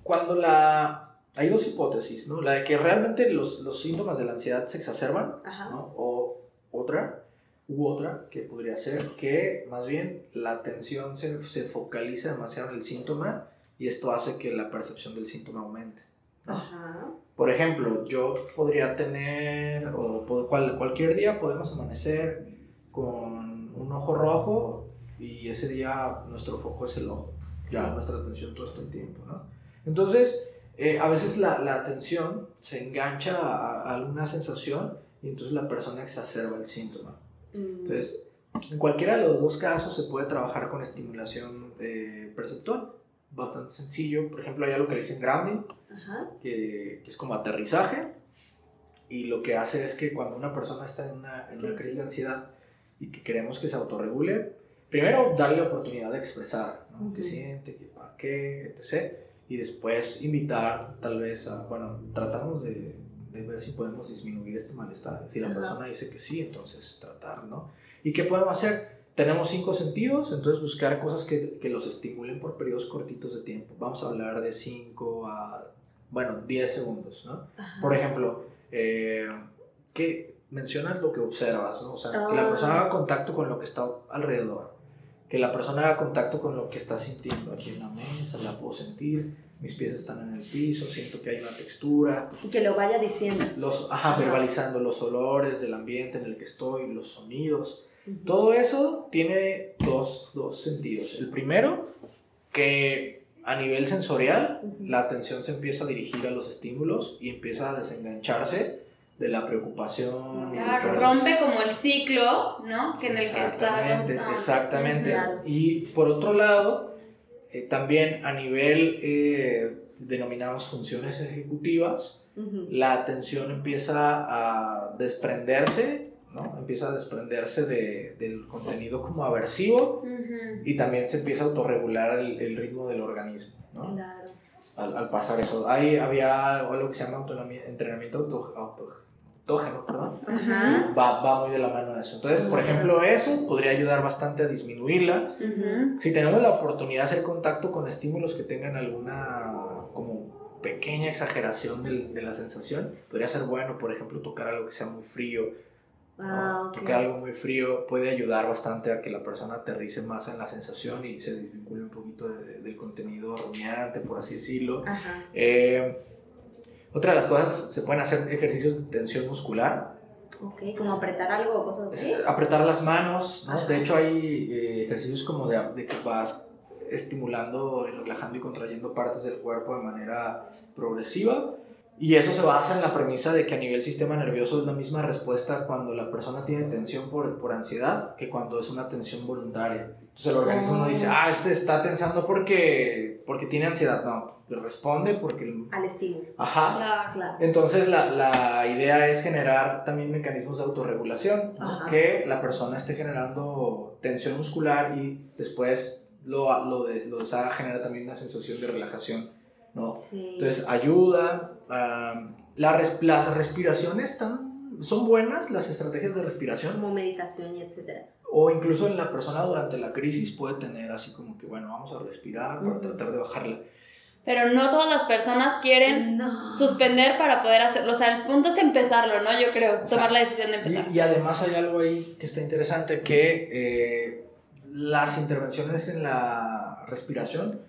cuando la... Hay dos hipótesis, ¿no? La de que realmente los, los síntomas de la ansiedad se exacerban,
Ajá.
¿no? O otra, u otra, que podría ser que más bien la atención se, se focaliza demasiado en el síntoma y esto hace que la percepción del síntoma aumente.
Ajá.
Por ejemplo, yo podría tener, o cual- cualquier día podemos amanecer con un ojo rojo y ese día nuestro foco es el ojo, ya
Sí.
nuestra atención todo este tiempo, ¿no? Entonces, eh, a veces la, la atención se engancha a, a alguna sensación y entonces la persona exacerba el síntoma.
Mm.
Entonces, en cualquiera de los dos casos se puede trabajar con estimulación eh, perceptual, bastante sencillo. Por ejemplo, hay algo que le dicen grounding,
Ajá.
que, que es como aterrizaje y lo que hace es que cuando una persona está en una, en una
Crisis.
de ansiedad y que queremos que se autorregule, primero darle la oportunidad de expresar ¿no? qué
Ujú.
siente, qué para qué, etc. Y después invitar tal vez a, bueno, tratamos de, de ver si podemos disminuir este malestar. Si la persona dice que sí, entonces tratar, ¿no? ¿Y qué podemos hacer? Tenemos cinco sentidos, entonces buscar cosas que, que los estimulen por periodos cortitos de tiempo. Vamos a hablar de 5 a, bueno, 10 segundos, ¿no?
Ajá.
Por ejemplo, eh, que mencionas lo que observas, ¿no? O sea, que la
Ah.
persona haga contacto con lo que está alrededor, que la persona haga contacto con lo que está sintiendo aquí en la mesa, la puedo sentir, mis pies están en el piso, siento que hay una textura,
Y que lo vaya diciendo.
los, ajá,
Ajá.
verbalizando los olores del ambiente en el que estoy, los sonidos. Todo eso tiene dos, dos sentidos. El primero, que a nivel sensorial, la atención se empieza a dirigir a los estímulos y empieza a desengancharse de la preocupación.
Claro, rompe como el ciclo, ¿no? Que en el que está
Exactamente,
constante.
exactamente.
Claro.
Y por otro lado, eh, también a nivel, eh, denominamos funciones ejecutivas, la atención empieza a desprenderse, ¿no? Empieza a desprenderse de- del contenido como aversivo
Ujú.
y también se empieza a autorregular el, el ritmo del organismo, ¿no?
Claro.
Al, al pasar eso. Ahí había algo que se llama entrenamiento auto, auto- autógeno, perdón.
Ajá.
Va, va muy de la mano de eso. Entonces, por ejemplo, eso podría ayudar bastante a disminuirla.
Ujú.
Si tenemos la oportunidad de hacer contacto con estímulos que tengan alguna como pequeña exageración del- de la sensación, podría ser bueno, por ejemplo, tocar algo que sea muy frío. ¿No?
Ah, ok.
Tocar algo muy frío puede ayudar bastante a que la persona aterrice más en la sensación y se desvincule un poquito de- del contenido rumiante, por así decirlo.
Ajá.
Eh, otra de las cosas, se pueden hacer ejercicios de tensión muscular.
Ok, como apretar algo o cosas así.
Eh, Apretar las manos, ¿no?
Ajá.
De hecho hay eh, ejercicios como de, de que vas estimulando y relajando y contrayendo partes del cuerpo de manera progresiva. Y eso se basa en la premisa de que a nivel sistema nervioso es la misma respuesta cuando la persona tiene tensión por, por ansiedad que cuando es una tensión voluntaria. Entonces el organismo no dice,
Oh.
ah, este está tensando porque, porque tiene ansiedad. No, le responde porque...
Al estímulo.
Ajá,
Claro.
Claro.
entonces la, la idea es generar también mecanismos de autorregulación, ¿no? Que la persona esté generando tensión muscular y después lo, lo, des- lo genera también una sensación de relajación. ¿No?
Sí.
Entonces ayuda, am, la res- las respiraciones están, son buenas, las estrategias de respiración,
como meditación y etcétera.
o incluso en la persona durante la crisis puede tener así como que, bueno, vamos a respirar para
Ujú.
tratar de bajarla.
Pero no todas las personas quieren
No.
suspender para poder hacerlo. O sea, el punto es empezarlo, ¿no? Yo creo, tomar
Exacto.
la decisión de empezar.
Y, y además hay algo ahí que está interesante, que eh, las intervenciones en la respiración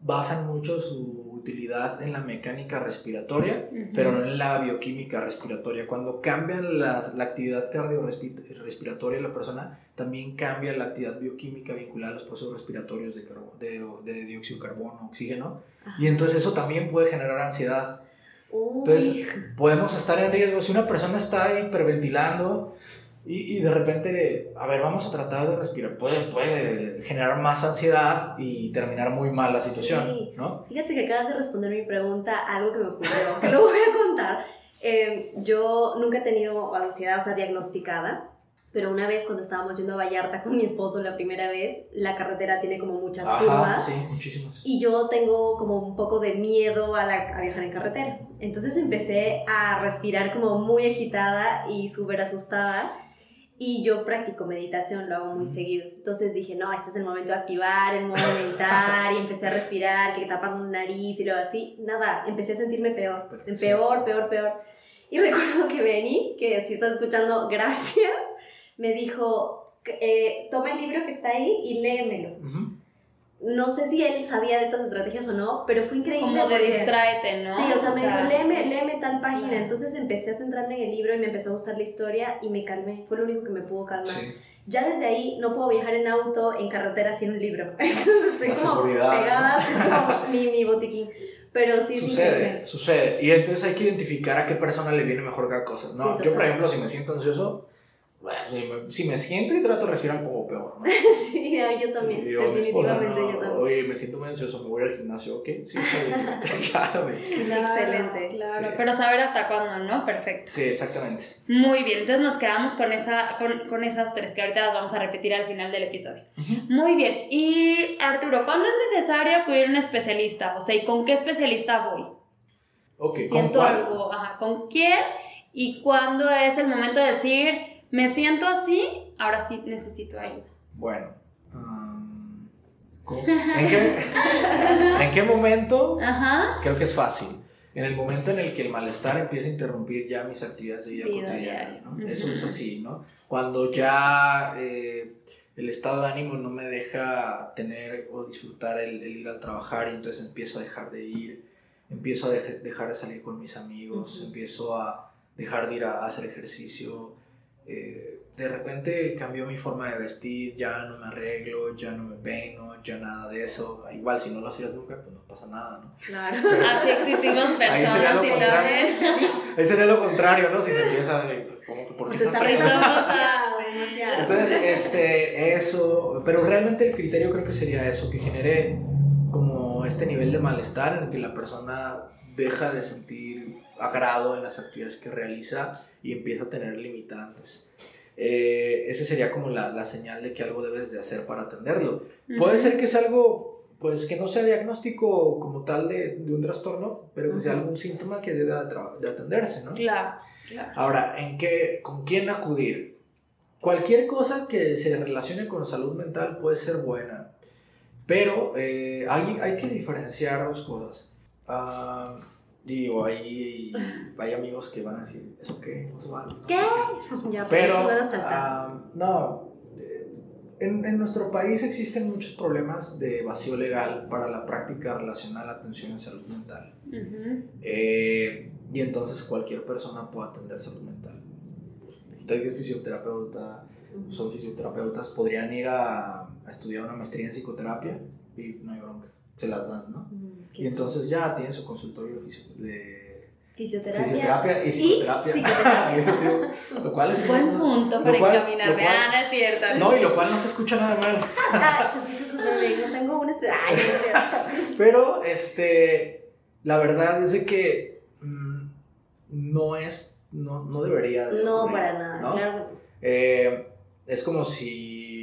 basan mucho su utilidad en la mecánica respiratoria, pero no en la bioquímica respiratoria. Cuando cambian la, la actividad cardiorrespiratoria de la persona, también cambia la actividad bioquímica vinculada a los procesos respiratorios de, de, de dióxido de carbono, oxígeno, y entonces eso también puede generar ansiedad.
Uy.
Entonces, podemos estar en riesgo. Si una persona está hiperventilando y, y de repente, a ver, vamos a tratar de respirar, puede, puede generar más ansiedad y terminar muy mal la situación,
Sí.
¿no?
Fíjate que acabas de responder mi pregunta, algo que me ocurrió, que lo voy a contar. Eh, yo nunca he tenido ansiedad, o sea, diagnosticada, pero una vez cuando estábamos yendo a Vallarta con mi esposo la primera vez, la carretera tiene como muchas
Ajá,
curvas.
sí, muchísimas.
Y yo tengo como un poco de miedo a, la- a viajar en carretera. Entonces empecé a respirar como muy agitada y súper asustada. Y yo practico meditación, lo hago muy seguido. Entonces dije, no, este es el momento de activar el modo meditar. Y empecé a respirar, que tapando una nariz y luego así. Nada, empecé a sentirme peor.
Pero, sí.
Peor, peor, peor. Y recuerdo que Benny, que si estás escuchando, gracias, me dijo, eh, toma el libro que está ahí y léemelo
Ujú.
No sé si él sabía de estas estrategias o no, pero fue increíble.
Como de
porque-
distráete, ¿no?
Sí, o sea, me dijo, léeme, léeme tal página.
Claro.
Entonces empecé a centrarme en el libro y me empezó a gustar la historia y me calmé. Fue lo único que me pudo calmar.
Sí.
Ya desde ahí no puedo viajar en auto, en carretera sin un libro. Entonces estoy
La
como
seguridad.
pegada, como mi, mi botiquín. Pero sí,
Sucede, sucede. Y entonces hay que identificar a qué persona le viene mejor cada cosa. No,
Sí,
yo, por ejemplo, si me siento ansioso, si me, si me siento y trato de respirar un poco peor. ¿no?
sí, yo también.
Yo, mi esposa,
definitivamente
no,
yo también.
Oye, me siento muy ansioso, me voy al gimnasio, ¿ok? Sí. Claramente.
Claro,
Excelente.
Claro,
Sí.
pero saber hasta cuándo, ¿no? Perfecto.
Sí, exactamente.
Muy bien, entonces nos quedamos con, esa, con, con esas tres que ahorita las vamos a repetir al final del episodio. Muy bien, y Arturo, ¿cuándo es necesario acudir a un especialista? O sea, ¿y con qué especialista voy?
Ok, ¿con
Siento
cuál?
algo, ajá, ¿con quién? ¿Y cuándo es el momento de decir, me siento así, ahora sí necesito ayuda?
Bueno. um, ¿cómo- ¿en, qué, ¿En qué momento?
Ajá,
Creo que es fácil. en el momento en el que el malestar empieza a interrumpir ya mis actividades de vida,
Vida
cotidiana. Eso es así, ¿no? Cuando ya eh, el estado de ánimo no me deja tener o disfrutar el, el ir al trabajar y entonces empiezo a dejar de ir, empiezo a dejar de salir con mis amigos, empiezo a dejar de ir a, a hacer ejercicio. Eh, de repente cambió mi forma de vestir, ya no me arreglo, ya no me peino, ya nada de eso. Igual si no lo hacías nunca, pues no pasa nada, ¿no?
Claro.
Así existimos
Ahí sería
personas
lo
y.
Ese sería lo contrario, ¿no? Si se empieza, eh, ¿cómo que por qué
Pues está.
Entonces, este, eso, pero realmente el criterio creo que sería eso, que genere como este nivel de malestar en el que la persona deja de sentir agrado en las actividades que realiza y empieza a tener limitantes. Eh, ese sería como la, la señal de que algo debes de hacer para atenderlo. Puede ser que sea algo, pues que no sea diagnóstico como tal de, de un trastorno, pero que sea
Ujú.
algún síntoma que deba de, atenderse, ¿no?
Claro, claro.
Ahora, ¿en qué, ¿con quién acudir? Cualquier cosa que se relacione con salud mental puede ser buena, pero eh, hay, hay que diferenciar dos cosas. Ah, digo, hay, hay amigos que van a decir, ¿eso qué? No se vale, ¿no?
¿Qué? Ya,
Pero,
van a saltar.
ah, no, eh, en, en nuestro país existen muchos problemas de vacío legal para la práctica relacionada a la atención en salud mental. Eh, y entonces cualquier persona puede atender salud mental. Usted que es fisioterapeuta, son fisioterapeutas, podrían ir a, a estudiar una maestría en psicoterapia y no hay bronca, se las dan, ¿no? Y entonces ya tienen su consultorio de fisio- de
Fisioterapia.
fisioterapia y psicoterapia.
psicoterapia.
Eso digo, lo cual es
Buen punto para
cual-
encaminarme.
cual-
Ah, no es cierto.
No, y lo cual no se escucha nada mal.
Ah, se escucha súper bien. No tengo un espe- Ay, no es cierto.
Pero, este, la verdad es de que mm, no es, no, no debería. de
No,
ocurrir,
para nada.
¿no?
Claro.
Eh, es como si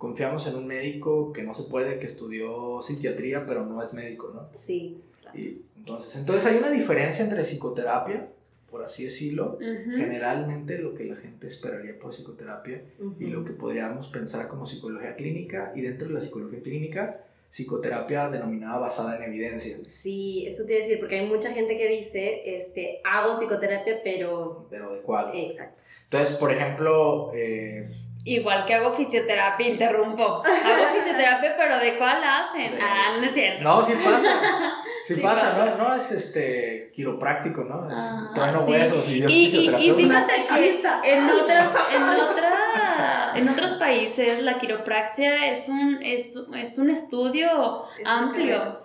confiamos en un médico que no se puede, que estudió psiquiatría, pero no es médico, ¿no?
Sí.
Y entonces, entonces hay una diferencia entre psicoterapia, por así decirlo, generalmente lo que la gente esperaría por psicoterapia y lo que podríamos pensar como psicología clínica, y dentro de la psicología clínica, psicoterapia denominada basada en evidencia.
Sí, eso te iba a decir, porque hay mucha gente que dice, este, hago psicoterapia, pero...
Pero de cuál.
Exacto.
Entonces, por ejemplo, eh,
Igual que hago fisioterapia, interrumpo. Hago fisioterapia, pero ¿de cuál hacen? Ah, no es cierto.
no, sí pasa. Sí,
Sí
pasa,
pasa.
¿no? No es este quiropráctico, ¿no? Es
Ah, sí.
huesos y es
Y- y- y
fisioterapeuta.
fíjate. En, otras, en, otra, en otros países la quiropraxia es un, es, es un estudio
Es
amplio.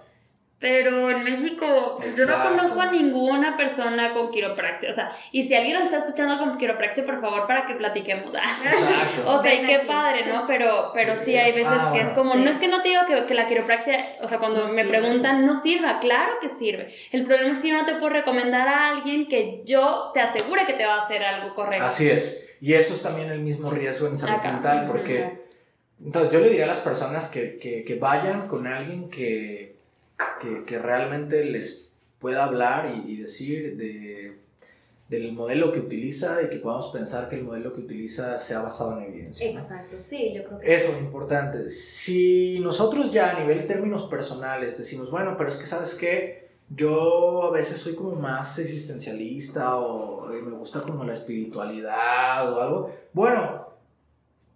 Pero en México pues, yo no conozco a ninguna persona con quiropraxia. O sea, y si alguien nos está escuchando con quiropraxia, por favor, para que platiquemos.
Exacto.
O sea, y
Ven
qué
aquí.
padre, ¿no? Pero, pero sí hay veces
Ah,
que es como,
sí.
no es que no te digo que, que la quiropraxia, o sea, cuando
No
me
sirve.
preguntan, no sirva, claro que sirve. El problema es que yo no te puedo recomendar a alguien que yo te asegure que te va a hacer algo correcto.
Así es. Y eso es también el mismo riesgo en salud
Acá.
mental, porque entonces yo le diría a las personas que, que, que vayan con alguien que, que, que realmente les pueda hablar y, y decir de, del modelo que utiliza y que podamos pensar que el modelo que utiliza sea basado en evidencia. ¿no?
Exacto, sí, yo creo que
Eso es importante. Si nosotros ya a nivel términos personales decimos, bueno, pero es que sabes qué, yo a veces soy como más existencialista o eh, me gusta como la espiritualidad o algo, bueno,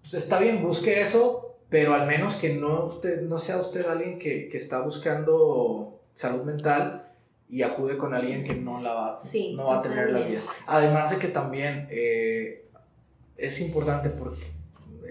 pues está bien, busque eso, pero al menos que no, usted, no sea usted alguien que, que está buscando salud mental y acude con alguien que no, la va,
Sí,
no va a tener las vías. Además de que también eh, es importante porque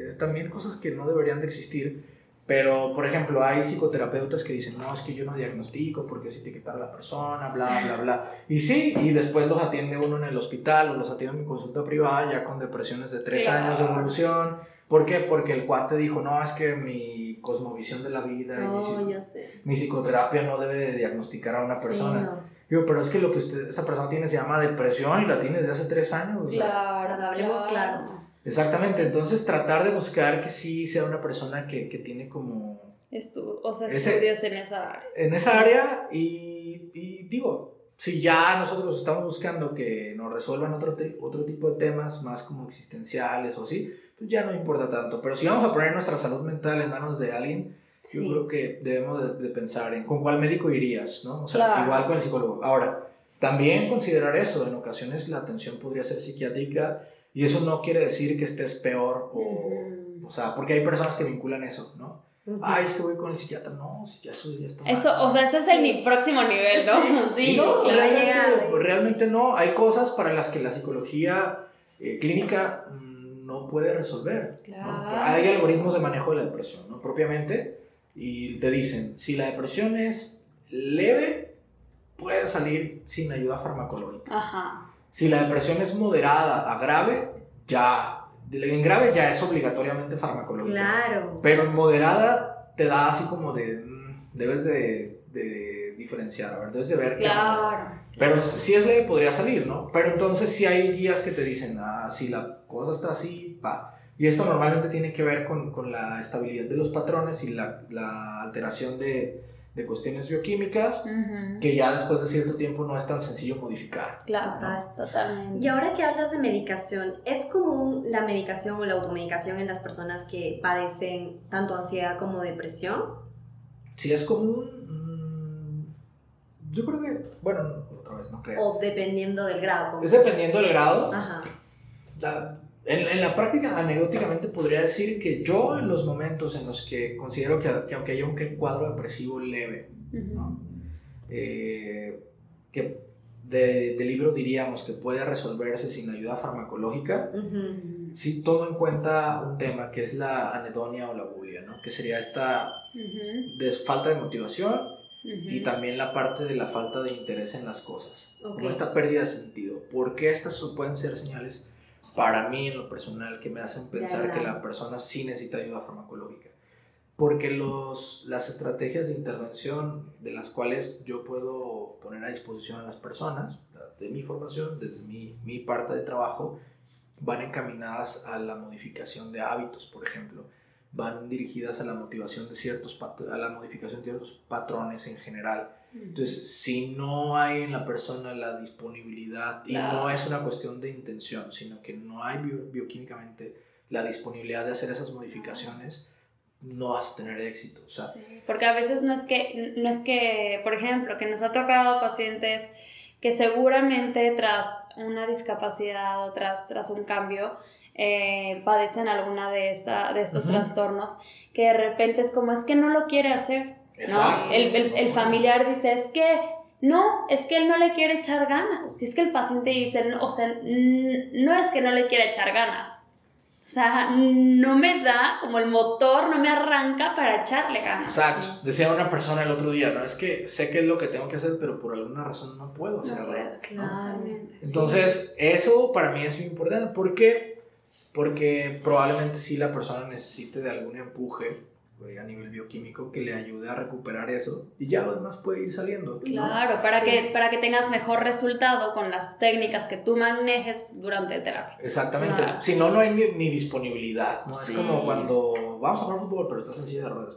es también cosas que no deberían de existir. Pero, por ejemplo, hay psicoterapeutas que dicen, no, es que yo no diagnostico porque es etiquetar a la persona, bla, bla, bla. Y sí, y después los atiende uno en el hospital o los atiende en mi consulta privada ya con depresiones de tres
Claro.
años de evolución. ¿Por qué? Porque el cuate dijo, no, es que mi cosmovisión de la vida y mi,
sé.
mi psicoterapia no debe de diagnosticar a una
Sí,
persona.
no.
Digo, pero es que lo que usted, esa persona tiene se llama depresión y la tiene desde hace tres años. o sea,
Claro,
Hablemos claro.
Exactamente, entonces tratar de buscar que sí sea una persona que, que tiene como
Estu- o sea,
Ese-
estudios en esa área.
en esa área y, y digo, si ya nosotros estamos buscando que nos resuelvan otro, otro tipo de temas más como existenciales o así, pues ya no importa tanto, pero si vamos a poner nuestra salud mental en manos de alguien, yo
Sí.
creo que debemos de, de pensar en con cuál médico irías, ¿no? O sea,
Claro.
igual con el psicólogo. Ahora, También considerar eso, en ocasiones la atención podría ser psiquiátrica y eso no quiere decir que estés peor o,
Ujú.
o sea, porque hay personas que vinculan eso, ¿no?
Ujú.
Ay, es que voy con el psiquiatra, no, si ya eso ya está mal.
Eso, o sea, ese es el próximo nivel, ¿no? Sí,
Y no, realmente, realmente no. Hay cosas para las que la psicología eh, clínica no puede resolver. ¿no?
Claro.
Hay algoritmos de manejo de la depresión, ¿no? Propiamente, y te dicen, si la depresión es leve, puede salir sin ayuda farmacológica.
Ajá.
Si la depresión es moderada a grave, ya, en grave ya es obligatoriamente farmacológica.
Claro.
Pero en moderada te da así como de, mm, debes de, de diferenciar, a ver, debes de ver qué.
Claro.
Pero si es leve podría salir, ¿no? Pero entonces si hay guías que te dicen, ah, si la cosa está así, va. Y esto normalmente tiene que ver con, con la estabilidad de los patrones y la, la alteración de, de cuestiones bioquímicas
Ujú.
que ya después de cierto tiempo no es tan sencillo modificar.
Claro,
Total.
totalmente.
Y ahora que hablas de medicación, ¿es común la medicación o la automedicación en las personas que padecen tanto ansiedad como depresión?
Si es común, yo creo que, bueno, no, otra vez no creo.
O dependiendo del grado.
Es dependiendo del grado.
Ajá.
La- en, en la práctica, anecdóticamente, podría decir que yo en los momentos en los que considero que, que aunque haya un cuadro depresivo leve. ¿no? Eh, que de, de libro diríamos que puede resolverse sin ayuda farmacológica, sí tomo en cuenta un tema que es la anedonia o la bulia, ¿no? que sería esta falta de motivación Y también la parte de la falta de interés en las cosas,
Ok.
como esta pérdida de sentido. ¿Por qué estas pueden ser señales para mí en lo personal que me hacen pensar que la persona sí necesita ayuda farmacológica? Porque los, las estrategias de intervención de las cuales yo puedo poner a disposición a las personas, de mi formación, desde mi, mi parte de trabajo, van encaminadas a la modificación de hábitos, por ejemplo, van dirigidas a la motivación de ciertos a la modificación de ciertos patrones en general. Entonces, si no hay en la persona la disponibilidad, y
Claro.
no es una cuestión de intención, sino que no hay bio- bioquímicamente la disponibilidad de hacer esas modificaciones, no vas a tener éxito. O sea,
Sí, porque a veces no es que, no es que, por ejemplo, que nos ha tocado pacientes que seguramente tras una discapacidad o tras, tras un cambio eh, padecen alguna de, esta, de estos
Ujú.
trastornos, que de repente es como, es que no lo quiere hacer. ¿no? El, el- el familiar dice, es que no, es que él no le quiere echar ganas. Si es que el paciente dice, no, o sea, no es que no le quiera echar ganas. O sea, no me da como el motor, no me arranca para echarle ganas.
Exacto. Decía una persona el otro día, ¿no? Es que sé qué es lo que tengo que hacer, pero por alguna razón no puedo
No
hacerlo.
puedo,
¿no?
Claro.
Entonces, eso para mí es muy importante. ¿Por qué? Porque probablemente sí la persona necesite de algún empuje a nivel bioquímico que le ayude a recuperar eso y ya lo demás puede ir saliendo. ¿no?
Claro, para,
Sí.
que, para que tengas mejor resultado con las técnicas que tú manejes durante terapia.
Exactamente.
Claro.
Si no, no hay ni, ni disponibilidad. ¿no?
Sí.
Es como cuando vamos a jugar fútbol, pero estás en silla de ruedas.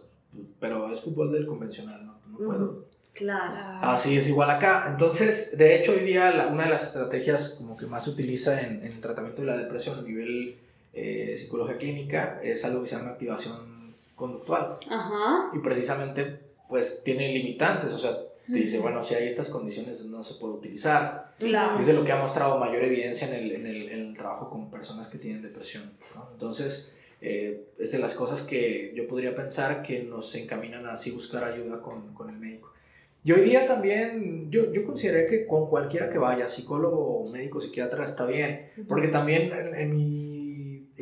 Pero es fútbol del convencional, ¿no? No puedo.
Claro.
Así es igual acá. Entonces, de hecho, hoy día la- una de las estrategias como que más se utiliza en, en el tratamiento de la depresión a nivel eh, psicología clínica es algo que se llama activación conductual.
Ajá.
Y precisamente, pues, tiene limitantes. O sea, te dice, bueno, si hay estas condiciones no se puede utilizar.
Claro.
Es de lo que ha mostrado mayor evidencia en el, en el, en el trabajo con personas que tienen depresión. ¿no? Entonces, eh, es de las cosas que yo podría pensar que nos encaminan a así buscar ayuda con, con el médico. Y hoy día también, yo, yo consideré que con cualquiera que vaya, psicólogo, médico, psiquiatra, está bien. Porque también en, en mi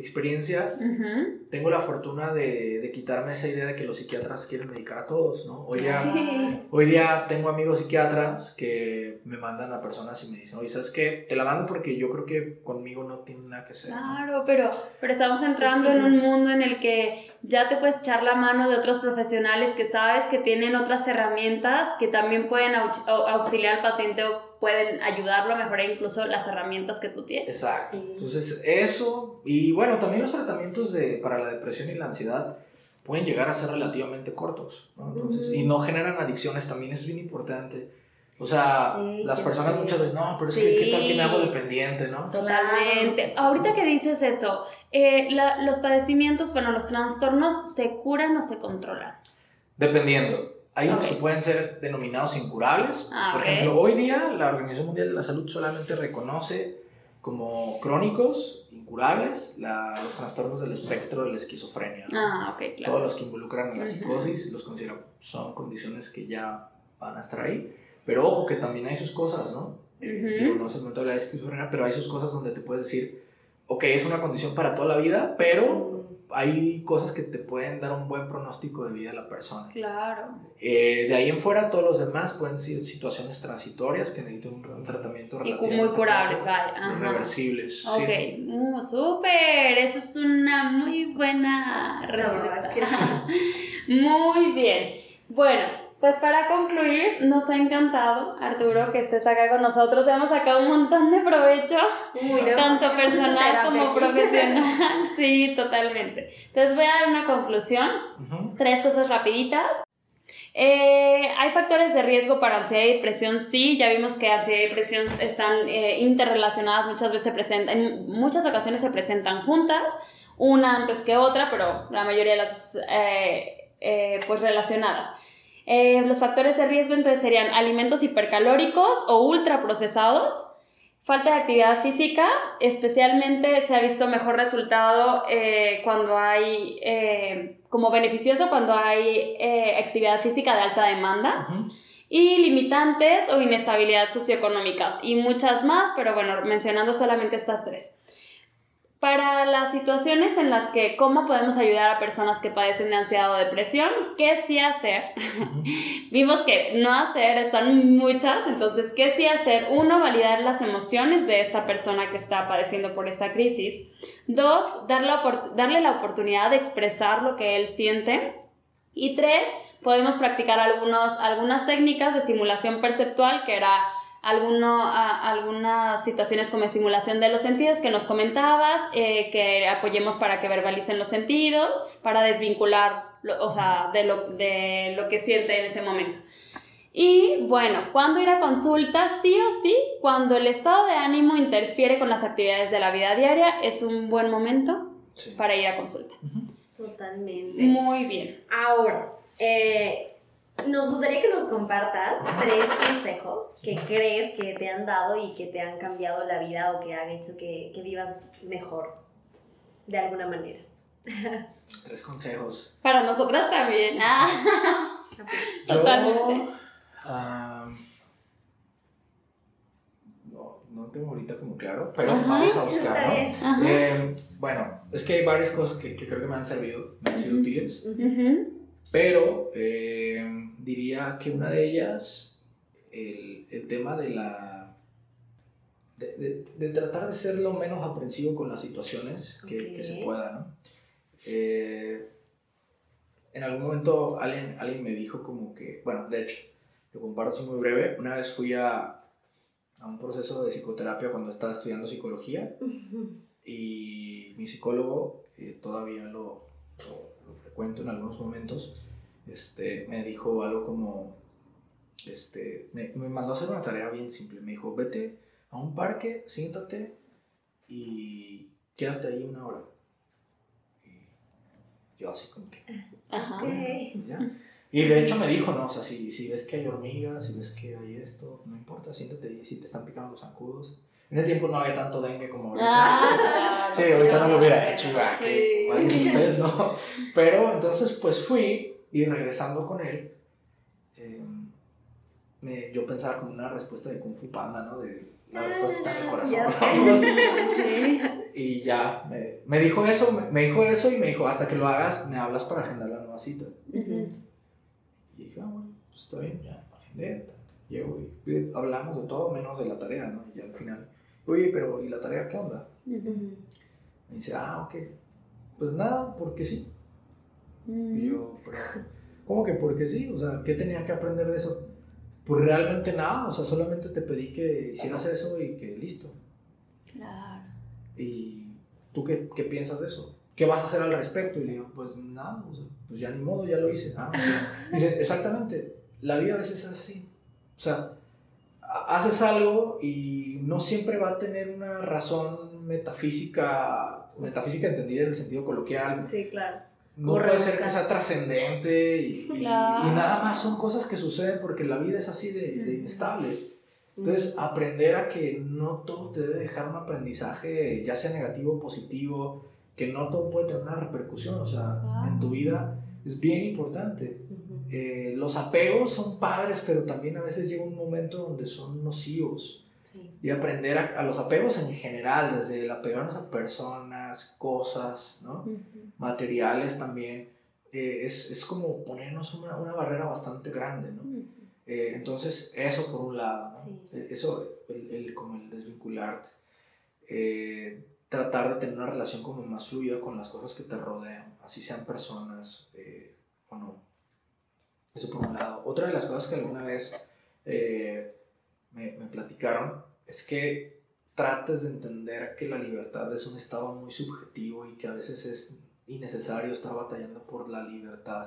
experiencia
Ujú.
tengo la fortuna de, de quitarme esa idea de que los psiquiatras quieren medicar a todos, ¿no? Hoy día,
Sí.
Hoy día tengo amigos psiquiatras que me mandan a personas y me dicen, oye, ¿sabes qué? Te la mando porque yo creo que conmigo no tiene nada que. ¿no?".
Claro, pero, pero estamos entrando
Sí,
en un mundo en el que ya te puedes echar la mano de otros profesionales que sabes que tienen otras herramientas que también pueden au- au- auxiliar al paciente o pueden ayudarlo a mejorar incluso las herramientas que tú tienes.
Exacto.
Sí.
Entonces, eso, y bueno, también los tratamientos de, para la depresión y la ansiedad pueden llegar a ser relativamente cortos, ¿no? Entonces,
Ujú.
y no generan adicciones, también es bien importante. O sea,
Sí,
las personas
sé.
muchas veces, no, pero es que, ¿qué tal que me hago
Sí.
dependiente, no?
Totalmente. Ahorita que dices eso, eh, la- los padecimientos, bueno, los trastornos, ¿se curan o se controlan?
Dependiendo. Hay unos
Ok.
que pueden ser denominados incurables.
Ah,
Por ejemplo, hoy día la Organización Mundial de la Salud solamente reconoce como crónicos, incurables, la- los trastornos del espectro de la esquizofrenia.
Ah, claro.
Todos los que involucran a la psicosis los considero son condiciones que ya van a estar ahí. Pero ojo que también hay sus cosas, ¿no? Eh,
Ujú.
digo, no es el momento de hablar de esquizofrenia, pero hay sus cosas donde te puedes decir, ok, es una condición para toda la vida, pero hay cosas que te pueden dar un buen pronóstico de vida a la persona.
Claro.
Eh, de ahí en fuera, todos los demás pueden ser situaciones transitorias que necesitan un, un tratamiento
Y cu-
relativamente
muy curables, vaya.
Reversibles. sí.
Ok, uh, súper, eso es una muy buena
La verdad es que
respuesta.
sí.
Muy bien. Bueno, pues para concluir, nos ha encantado, Arturo, que estés acá con nosotros. Hemos sacado un montón de provecho,
Uy, no,
tanto personal como
aquí.
profesional. Sí, totalmente. Entonces voy a dar una conclusión. Tres cosas rapiditas. Eh, ¿Hay factores de riesgo para ansiedad y depresión? Sí, ya vimos que ansiedad y depresión están eh, interrelacionadas, muchas veces se presentan, en muchas ocasiones se presentan juntas, una antes que otra, pero la mayoría de las eh, eh, pues relacionadas. Eh, los factores de riesgo entonces serían alimentos hipercalóricos o ultraprocesados, falta de actividad física, especialmente se ha visto mejor resultado eh, cuando hay, eh, como beneficioso, cuando hay actividad física de alta demanda y limitantes o inestabilidad socioeconómicas y muchas más, pero bueno, mencionando solamente estas tres. Para las situaciones en las que cómo podemos ayudar a personas que padecen de ansiedad o depresión, ¿qué sí hacer? Vimos que no hacer están muchas, entonces, ¿qué sí hacer? Uno, validar las emociones de esta persona que está padeciendo por esta crisis. Dos, dar la opor- darle la oportunidad de expresar lo que él siente. Y tres, podemos practicar algunos, algunas técnicas de estimulación perceptual, que era alguno, a- algunas situaciones como estimulación de los sentidos que nos comentabas, eh, que apoyemos para que verbalicen los sentidos, para desvincular, lo- o sea, de lo, de lo que siente en ese momento. Y bueno, ¿cuándo ir a consulta? Sí o sí, cuando el estado de ánimo interfiere con las actividades de la vida diaria, es un buen momento
Sí.
para ir a consulta.
Totalmente.
Muy bien.
Ahora, eh, nos gustaría que nos compartas tres consejos que crees que te han dado y que te han cambiado la vida o que han hecho que, que vivas mejor, de alguna manera.
Tres consejos.
Para nosotras también. Ah.
Yo,
Totalmente.
ah, no, no tengo ahorita como claro, pero
Ajá.
vamos a buscar, ¿no? Eh, bueno, es que hay varias cosas que, que creo que me han servido, me han sido
Ujú.
útiles,
Ujú.
Pero eh, diría que una de ellas, el, el tema de la... De, de- de tratar de ser lo menos aprensivo con las situaciones que, que se pueda, ¿no? Eh, en algún momento alguien, alguien me dijo como que, bueno, de hecho, lo comparto así muy breve, una vez fui a, a un proceso de psicoterapia cuando estaba estudiando psicología y mi psicólogo, eh, todavía lo, lo, lo frecuento en algunos momentos, este, me dijo algo como, este, me, me mandó a hacer una tarea bien simple, me dijo, vete a un parque, siéntate y quédate ahí una hora. Y yo así como que,
Ajá.
Ok.
y ya. Y de hecho me dijo, ¿no? O sea, si, si ves que hay hormigas, si ves que hay esto, no importa, siéntate ahí, si te están picando los zancudos. En ese tiempo no había tanto dengue como ahorita.
Ah,
Sí, ahorita no lo hubiera hecho, ¿verdad?
Sí.
Ustedes, ¿no? Pero entonces, pues fui y regresando con él, eh, me- yo pensaba como una respuesta de Kung Fu Panda, ¿no? De la respuesta está en el corazón.
Ya.
Y ya, me, me dijo eso, me, me dijo eso y me dijo, hasta que lo hagas, me hablas para agendar la nueva cita.
Ujú.
Y dije, ah, bueno, pues está bien, ya, agendé, llego y, hablamos de todo menos de la tarea, ¿no? Y al final, oye, pero ¿y la tarea qué onda?
Ujú.
Me dice, ah, ok. Pues nada, porque sí. Y yo, pero, ¿cómo que porque sí? O sea, ¿qué tenía que aprender de eso? Pues realmente nada, o sea, solamente te pedí que hicieras eso y que listo.
Claro.
¿Y tú qué, qué piensas de eso? ¿Qué vas a hacer al respecto? Y le digo, pues nada, o sea, pues ya ni modo, ya lo hice. Ah. Dice, exactamente, la vida a veces es así. O sea, ha- haces algo y no siempre va a tener una razón metafísica, metafísica entendida en el sentido coloquial,
Sí, claro.
no puede ser que sea trascendente y,
Claro.
y nada más son cosas que suceden porque la vida es así de, de inestable. Entonces, aprender a que no todo te debe dejar un aprendizaje, ya sea negativo o positivo, que no todo puede tener una repercusión, o sea,
Claro.
en tu vida es bien importante. Eh, los apegos son padres, pero también a veces llega un momento donde son nocivos.
Sí.
Y aprender a, a los apegos en general, desde el apegarnos a personas, cosas, ¿no? materiales también, eh, es, es como ponernos una, una barrera bastante grande, ¿no? Eh, entonces, eso por un lado, ¿no?
Sí.
Eh, Eso, el, el- como el desvincularte, eh, tratar de tener una relación como más fluida con las cosas que te rodean, así sean personas eh, o no. Eso por un lado. Otra de las cosas que alguna vez eh, me, me platicaron es que trates de entender que la libertad es un estado muy subjetivo y que a veces es innecesario estar batallando por la libertad.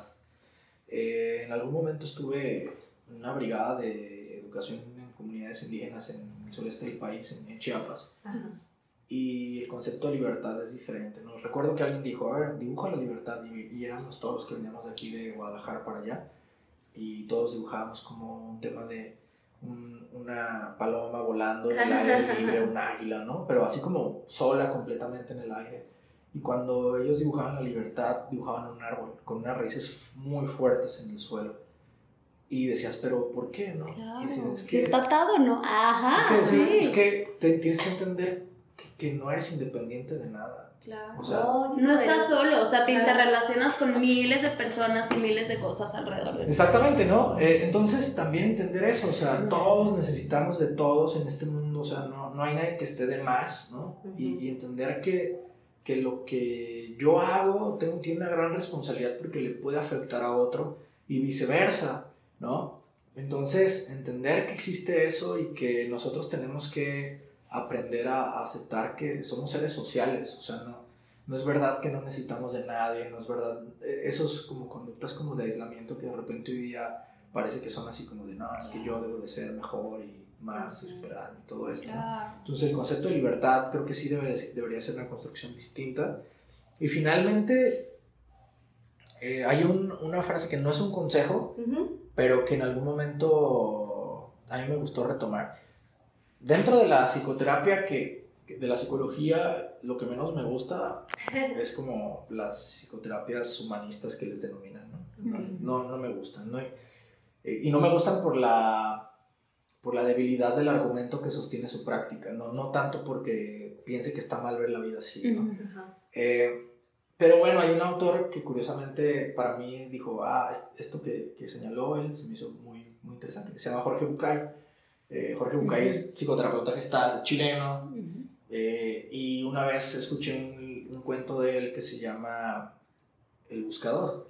Eh, en algún momento estuve en una brigada de educación en comunidades indígenas en el sureste del país, en, en Chiapas,
Ajá.
y el concepto de libertad es diferente. ¿no? Recuerdo que alguien dijo, a ver, dibuja la libertad, y, y éramos todos los que veníamos de aquí de Guadalajara para allá, y todos dibujábamos como un tema de un- una paloma volando en el aire libre, un águila, ¿no? Pero así como sola completamente en el aire. Y cuando ellos dibujaban la libertad, dibujaban un árbol con unas raíces muy fuertes en el suelo. Y decías, pero ¿por qué, no?
Claro.
Decías, es
Si
que,
está atado, ¿no? Ajá.
es que,
sí.
es que te- tienes que entender que, que no eres independiente de nada.
Claro.
O sea,
qué
no estás solo, o sea, te
Claro.
interrelacionas con miles de personas y miles de cosas alrededor de ti.
Exactamente, ¿no? Eh, entonces también entender eso, o sea, todos necesitamos de todos en este mundo, o sea, no, no hay nadie que esté de más, ¿no? y, y entender que, que lo que yo hago tengo, tiene una gran responsabilidad porque le puede afectar a otro y viceversa, ¿no? Entonces, entender que existe eso y que nosotros tenemos que aprender a, a aceptar que somos seres sociales, o sea, no, no es verdad que no necesitamos de nadie, no es verdad, eh, esos como conductas como de aislamiento que de repente hoy día parece que son así como de, no, es que yo debo de ser mejor y más y superar y todo esto, ¿no? Entonces el concepto de libertad creo que sí debe, debería ser una construcción distinta. Y finalmente eh, hay un- una frase que no es un consejo,
Ujú.
pero que en algún momento a mí me gustó retomar. Dentro de la psicoterapia, que, de la psicología, lo que menos me gusta es como las psicoterapias humanistas que les denominan, ¿no? No, no, me gustan. ¿no? Eh, y no me gustan por la, por la debilidad del argumento que sostiene su práctica, no, no tanto porque piense que está mal ver la vida así, ¿no? Eh, pero bueno, hay un autor que curiosamente para mí dijo, ah, es- esto que, que señaló él se me hizo muy, muy interesante, que se llama Jorge Bucay. Eh, Jorge Bucay es psicoterapeuta gestal chileno eh, y una vez escuché un, un cuento de él que se llama El Buscador,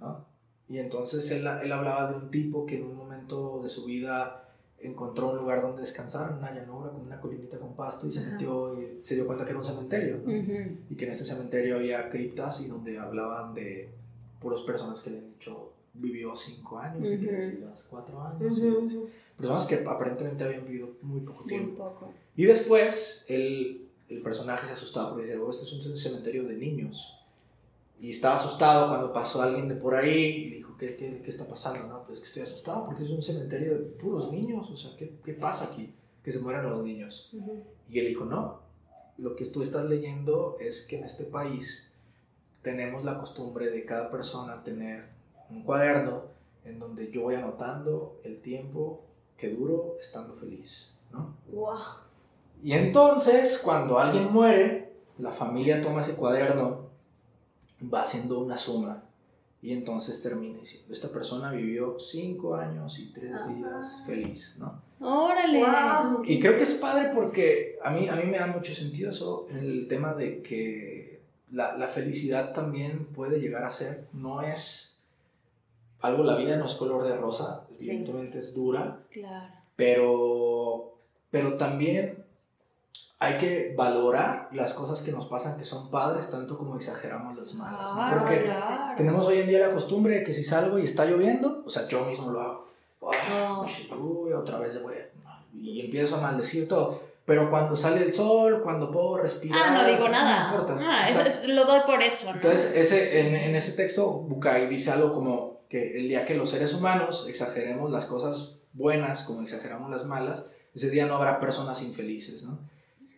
¿no? Y entonces él, él hablaba de un tipo que en un momento de su vida encontró un lugar donde descansar, una llanura, con una colinita con pasto, y se
Ajá.
metió y se dio cuenta que era un cementerio, y que en este cementerio había criptas y donde hablaban de puras personas que le han dicho vivió cinco años y
Ujú.
tres días, cuatro años, y tres-
ujú.
Personas que aparentemente habían vivido muy poco
Muy
tiempo.
poco.
Y después el, el personaje se asustaba porque decía, oh, este es un cementerio de niños. Y estaba asustado cuando pasó alguien de por ahí y le dijo, ¿qué, qué, qué está pasando? No, pues que estoy asustado porque es un cementerio de puros niños. O sea, ¿qué, qué pasa aquí? Que se mueran los niños.
Ujú.
Y él dijo, no, lo que tú estás leyendo es que en este país tenemos la costumbre de cada persona tener un cuaderno en donde yo voy anotando el tiempo que duro estando feliz, ¿no?
Wow.
Y entonces, cuando alguien muere, la familia toma ese cuaderno, va haciendo una suma y entonces termina diciendo, esta persona vivió cinco años y tres
Ajá.
días feliz, ¿no?
Órale.
Wow.
Y creo que es padre porque a mí, a mí me da mucho sentido eso, el tema de que la, la felicidad también puede llegar a ser, no es algo, la vida no es color de rosa,
Sí.
evidentemente es dura,
Claro.
pero, pero también hay que valorar las cosas que nos pasan que son padres tanto como exageramos las malas. ¿no?
Claro,
Porque
claro.
tenemos hoy en día la costumbre de que si salgo y está lloviendo, o sea, yo mismo lo hago. ¡Ah,
No.
pinche lluvia, otra vez voy Y empiezo a maldecir todo. pero cuando sale el sol, cuando puedo respirar,
Ah, no digo
eso
nada.
me importa.
Ah, eso
Exacto.
es- lo doy por hecho, ¿no?
Entonces, ese, en, en ese texto, Bukai dice algo como que el día que los seres humanos exageremos las cosas buenas como exageramos las malas, ese día no habrá personas infelices, ¿no?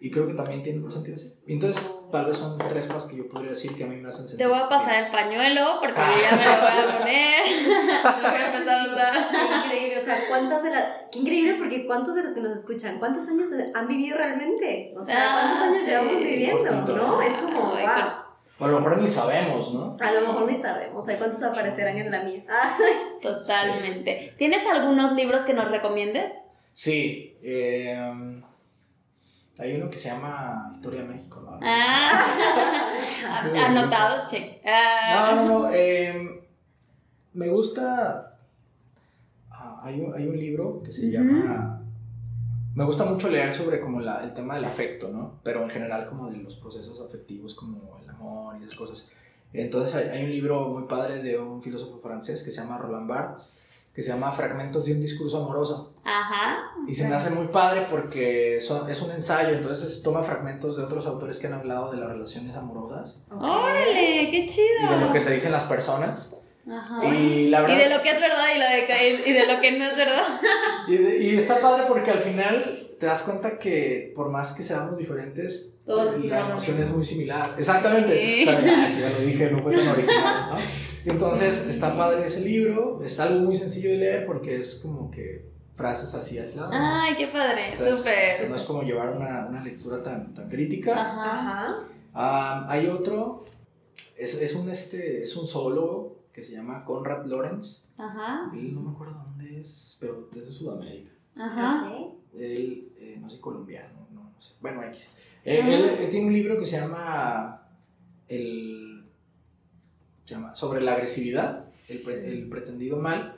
Y creo que también tiene un sentido así. Entonces, tal vez son tres cosas que yo podría decir que a mí me hacen sentir.
Te voy a pasar
bien.
el pañuelo porque ya me lo voy a poner. lo voy a empezar a usar.
Qué increíble, o sea, cuántas de las... Qué increíble porque cuántos de los que nos escuchan, ¿cuántos años han vivido realmente? O sea, ¿cuántos
Ah,
años
sí.
llevamos viviendo?
Cortito.
¿No? Es como,
Ay,
wow.
O a lo mejor ni sabemos, ¿no?
A lo mejor ni sabemos, sea, ¿cuántos aparecerán en la mía? Ah,
Totalmente. ¿Tienes algunos libros que nos recomiendes?
Sí. eh, hay uno que se llama Historia de México, ¿no?
Ah,
Sí,
anotado, check.
No,
Ah,
no, no. eh, me gusta. ah, hay, un, hay un libro que se
Ujú.
llama. Me gusta mucho leer sobre como la, el tema del afecto, ¿no? Pero en general como de los procesos afectivos como amor y esas cosas. Entonces hay, hay un libro muy padre de un filósofo francés que se llama Roland Barthes, que se llama Fragmentos de un discurso amoroso.
Ajá.
Y se me hace muy padre porque son, es un ensayo, entonces toma fragmentos de otros autores que han hablado de las relaciones amorosas.
¡Órale! ¡Qué chido!
y de lo que se dicen las personas.
Ajá.
Y la verdad
Y de lo que es verdad y, lo de, y de lo que no es verdad.
Y, de- y está padre porque al final te das cuenta que por más que seamos diferentes,
Todos
la emoción es muy similar. Exactamente.
Sí.
O sea, ya, lo dije, no fue tan original, entonces está padre ese libro, es algo muy sencillo de leer porque es como que frases así aisladas. ¿no?
Ay, qué padre.
Entonces,
Súper.
No es como llevar una, una lectura tan, tan crítica.
Ajá.
Hay otro, es, es, un, este, es un zoólogo que se llama Conrad Lorenz.
Ajá.
Él no me acuerdo dónde es, pero es de Sudamérica.
Ajá.
Ok.
Él, eh, no sé, colombiano, no, no sé. Bueno, X. Eh, él, él tiene un libro que se llama el se llama sobre la agresividad, el, pre- el pretendido mal,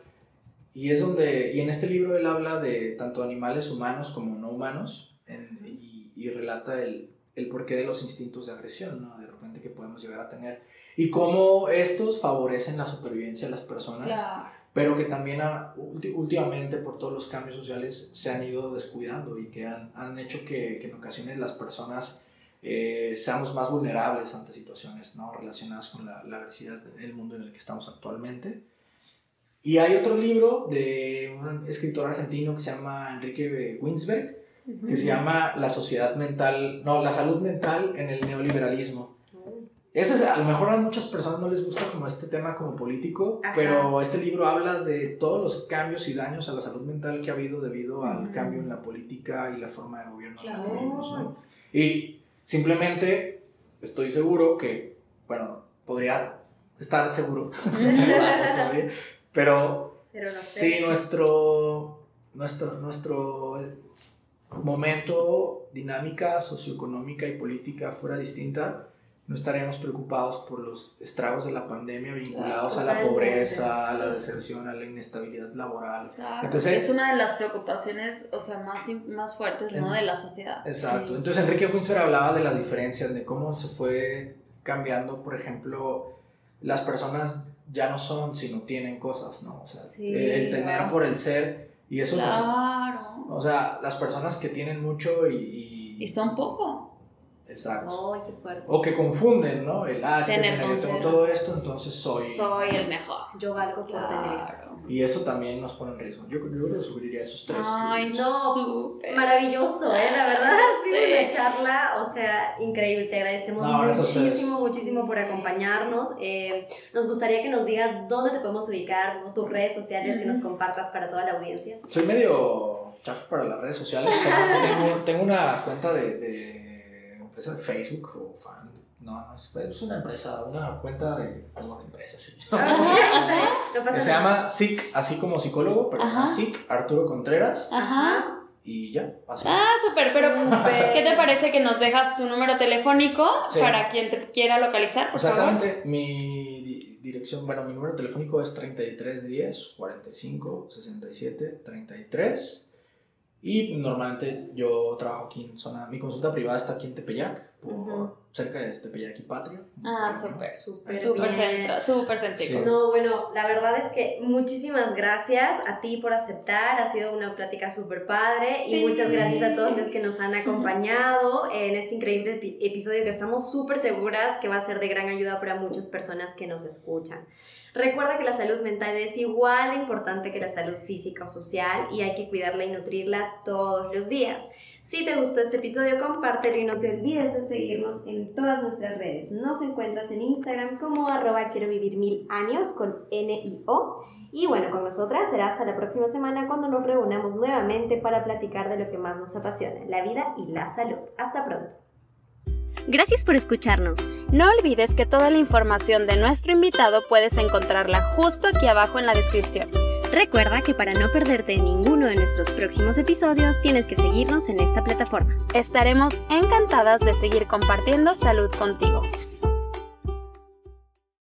y es donde, y en este libro él habla de tanto animales humanos como no humanos, en- y, y relata el, el porqué de los instintos de agresión, ¿no? De repente que podemos llegar a tener, y cómo estos favorecen la supervivencia de las personas
Claro.
Pero que también ha- últimamente por todos los cambios sociales se han ido descuidando y que han, han hecho que, que en ocasiones las personas eh, seamos más vulnerables ante situaciones ¿no? relacionadas con la, la agresividad del mundo en el que estamos actualmente. Y hay otro libro de un escritor argentino que se llama Enrique Winsberg, que se llama La sociedad mental, no, la salud mental en el neoliberalismo. Ese es, a lo mejor a muchas personas no les gusta como este tema como político,
Ajá.
pero este libro habla de todos los cambios y daños a la salud mental que ha habido debido al
Ujú.
cambio en la política y la forma de gobierno la que
Claro.
vivimos, ¿no? Y simplemente estoy seguro que, bueno, podría estar seguro, pero
no
si
sé.
nuestro, nuestro, nuestro momento, dinámica socioeconómica y política fuera distinta, no estaríamos preocupados por los estragos de la pandemia vinculados a la pobreza, a la deserción, a la inestabilidad laboral.
Claro,
Entonces-
es una de las preocupaciones, o sea, más, más fuertes, ¿no?
En-
De la sociedad.
Exacto.
Sí.
Entonces Enrique Winsor hablaba de las diferencias, de cómo se fue cambiando, por ejemplo, las personas ya no son, sino tienen cosas, ¿no? O sea,
Sí,
el, el tener por el ser, y eso
Claro.
O sea, las personas que tienen mucho y... y-
Y son poco.
Exacto.
Ay, qué fuerte.
O que confunden, ¿no? El, ah, es que
Tener
mira, yo tengo
consideración.
todo esto, entonces soy...
Soy el mejor.
Yo valgo por tener.
Claro.
Y eso también nos pone en riesgo. Yo, yo creo que subiría esos tres.
Ay,
libros.
No,
súper.
Maravilloso, ¿eh? La verdad, ha sido
Sí.
una charla, o sea, increíble. Te agradecemos
No,
muchísimo, muchísimo por acompañarnos. Eh, nos gustaría que nos digas dónde te podemos ubicar, tus redes sociales, que nos compartas para toda la audiencia.
Soy medio chafo para las redes sociales. tengo, tengo una cuenta de, de empresa de Facebook o fan. No, no, es, es una empresa, una cuenta de, como de empresa, sí. No sé cómo se llama.
está bien, no pasa
se
nada.
llama SIC, así como psicólogo, pero. SIC Arturo Contreras.
Ajá.
Y ya, así.
Ah, súper, pero. ¿qué te parece que nos dejas tu número telefónico
Sí.
para quien te quiera localizar, por favor?
Exactamente, mi di- dirección, bueno, mi número telefónico es 3310 45 67 33 Y normalmente yo trabajo aquí en zona, mi consulta privada está aquí en Tepeyac, por, cerca de Tepeyac y Patria.
Ah, súper.
Súper
centro, súper céntrico.
Sí.
No, bueno, la verdad es que muchísimas gracias a ti por aceptar, ha sido una plática súper padre
Sí.
y muchas gracias a todos los que nos han acompañado en este increíble epi- episodio que estamos súper seguras que va a ser de gran ayuda para muchas personas que nos escuchan. Recuerda que la salud mental es igual de importante que la salud física o social y hay que cuidarla y nutrirla todos los días. Si te gustó este episodio, compártelo y no te olvides de seguirnos en todas nuestras redes. Nos encuentras en Instagram como arroba quiero vivir mil años con N y O. Y bueno, con nosotras será hasta la próxima semana cuando nos reunamos nuevamente para platicar de lo que más nos apasiona, la vida y la salud. Hasta pronto.
Gracias por escucharnos.
No olvides que toda la información de nuestro invitado puedes encontrarla justo aquí abajo en la descripción.
Recuerda que para no perderte ninguno de nuestros próximos episodios tienes que seguirnos en esta plataforma.
Estaremos encantadas de seguir compartiendo salud contigo.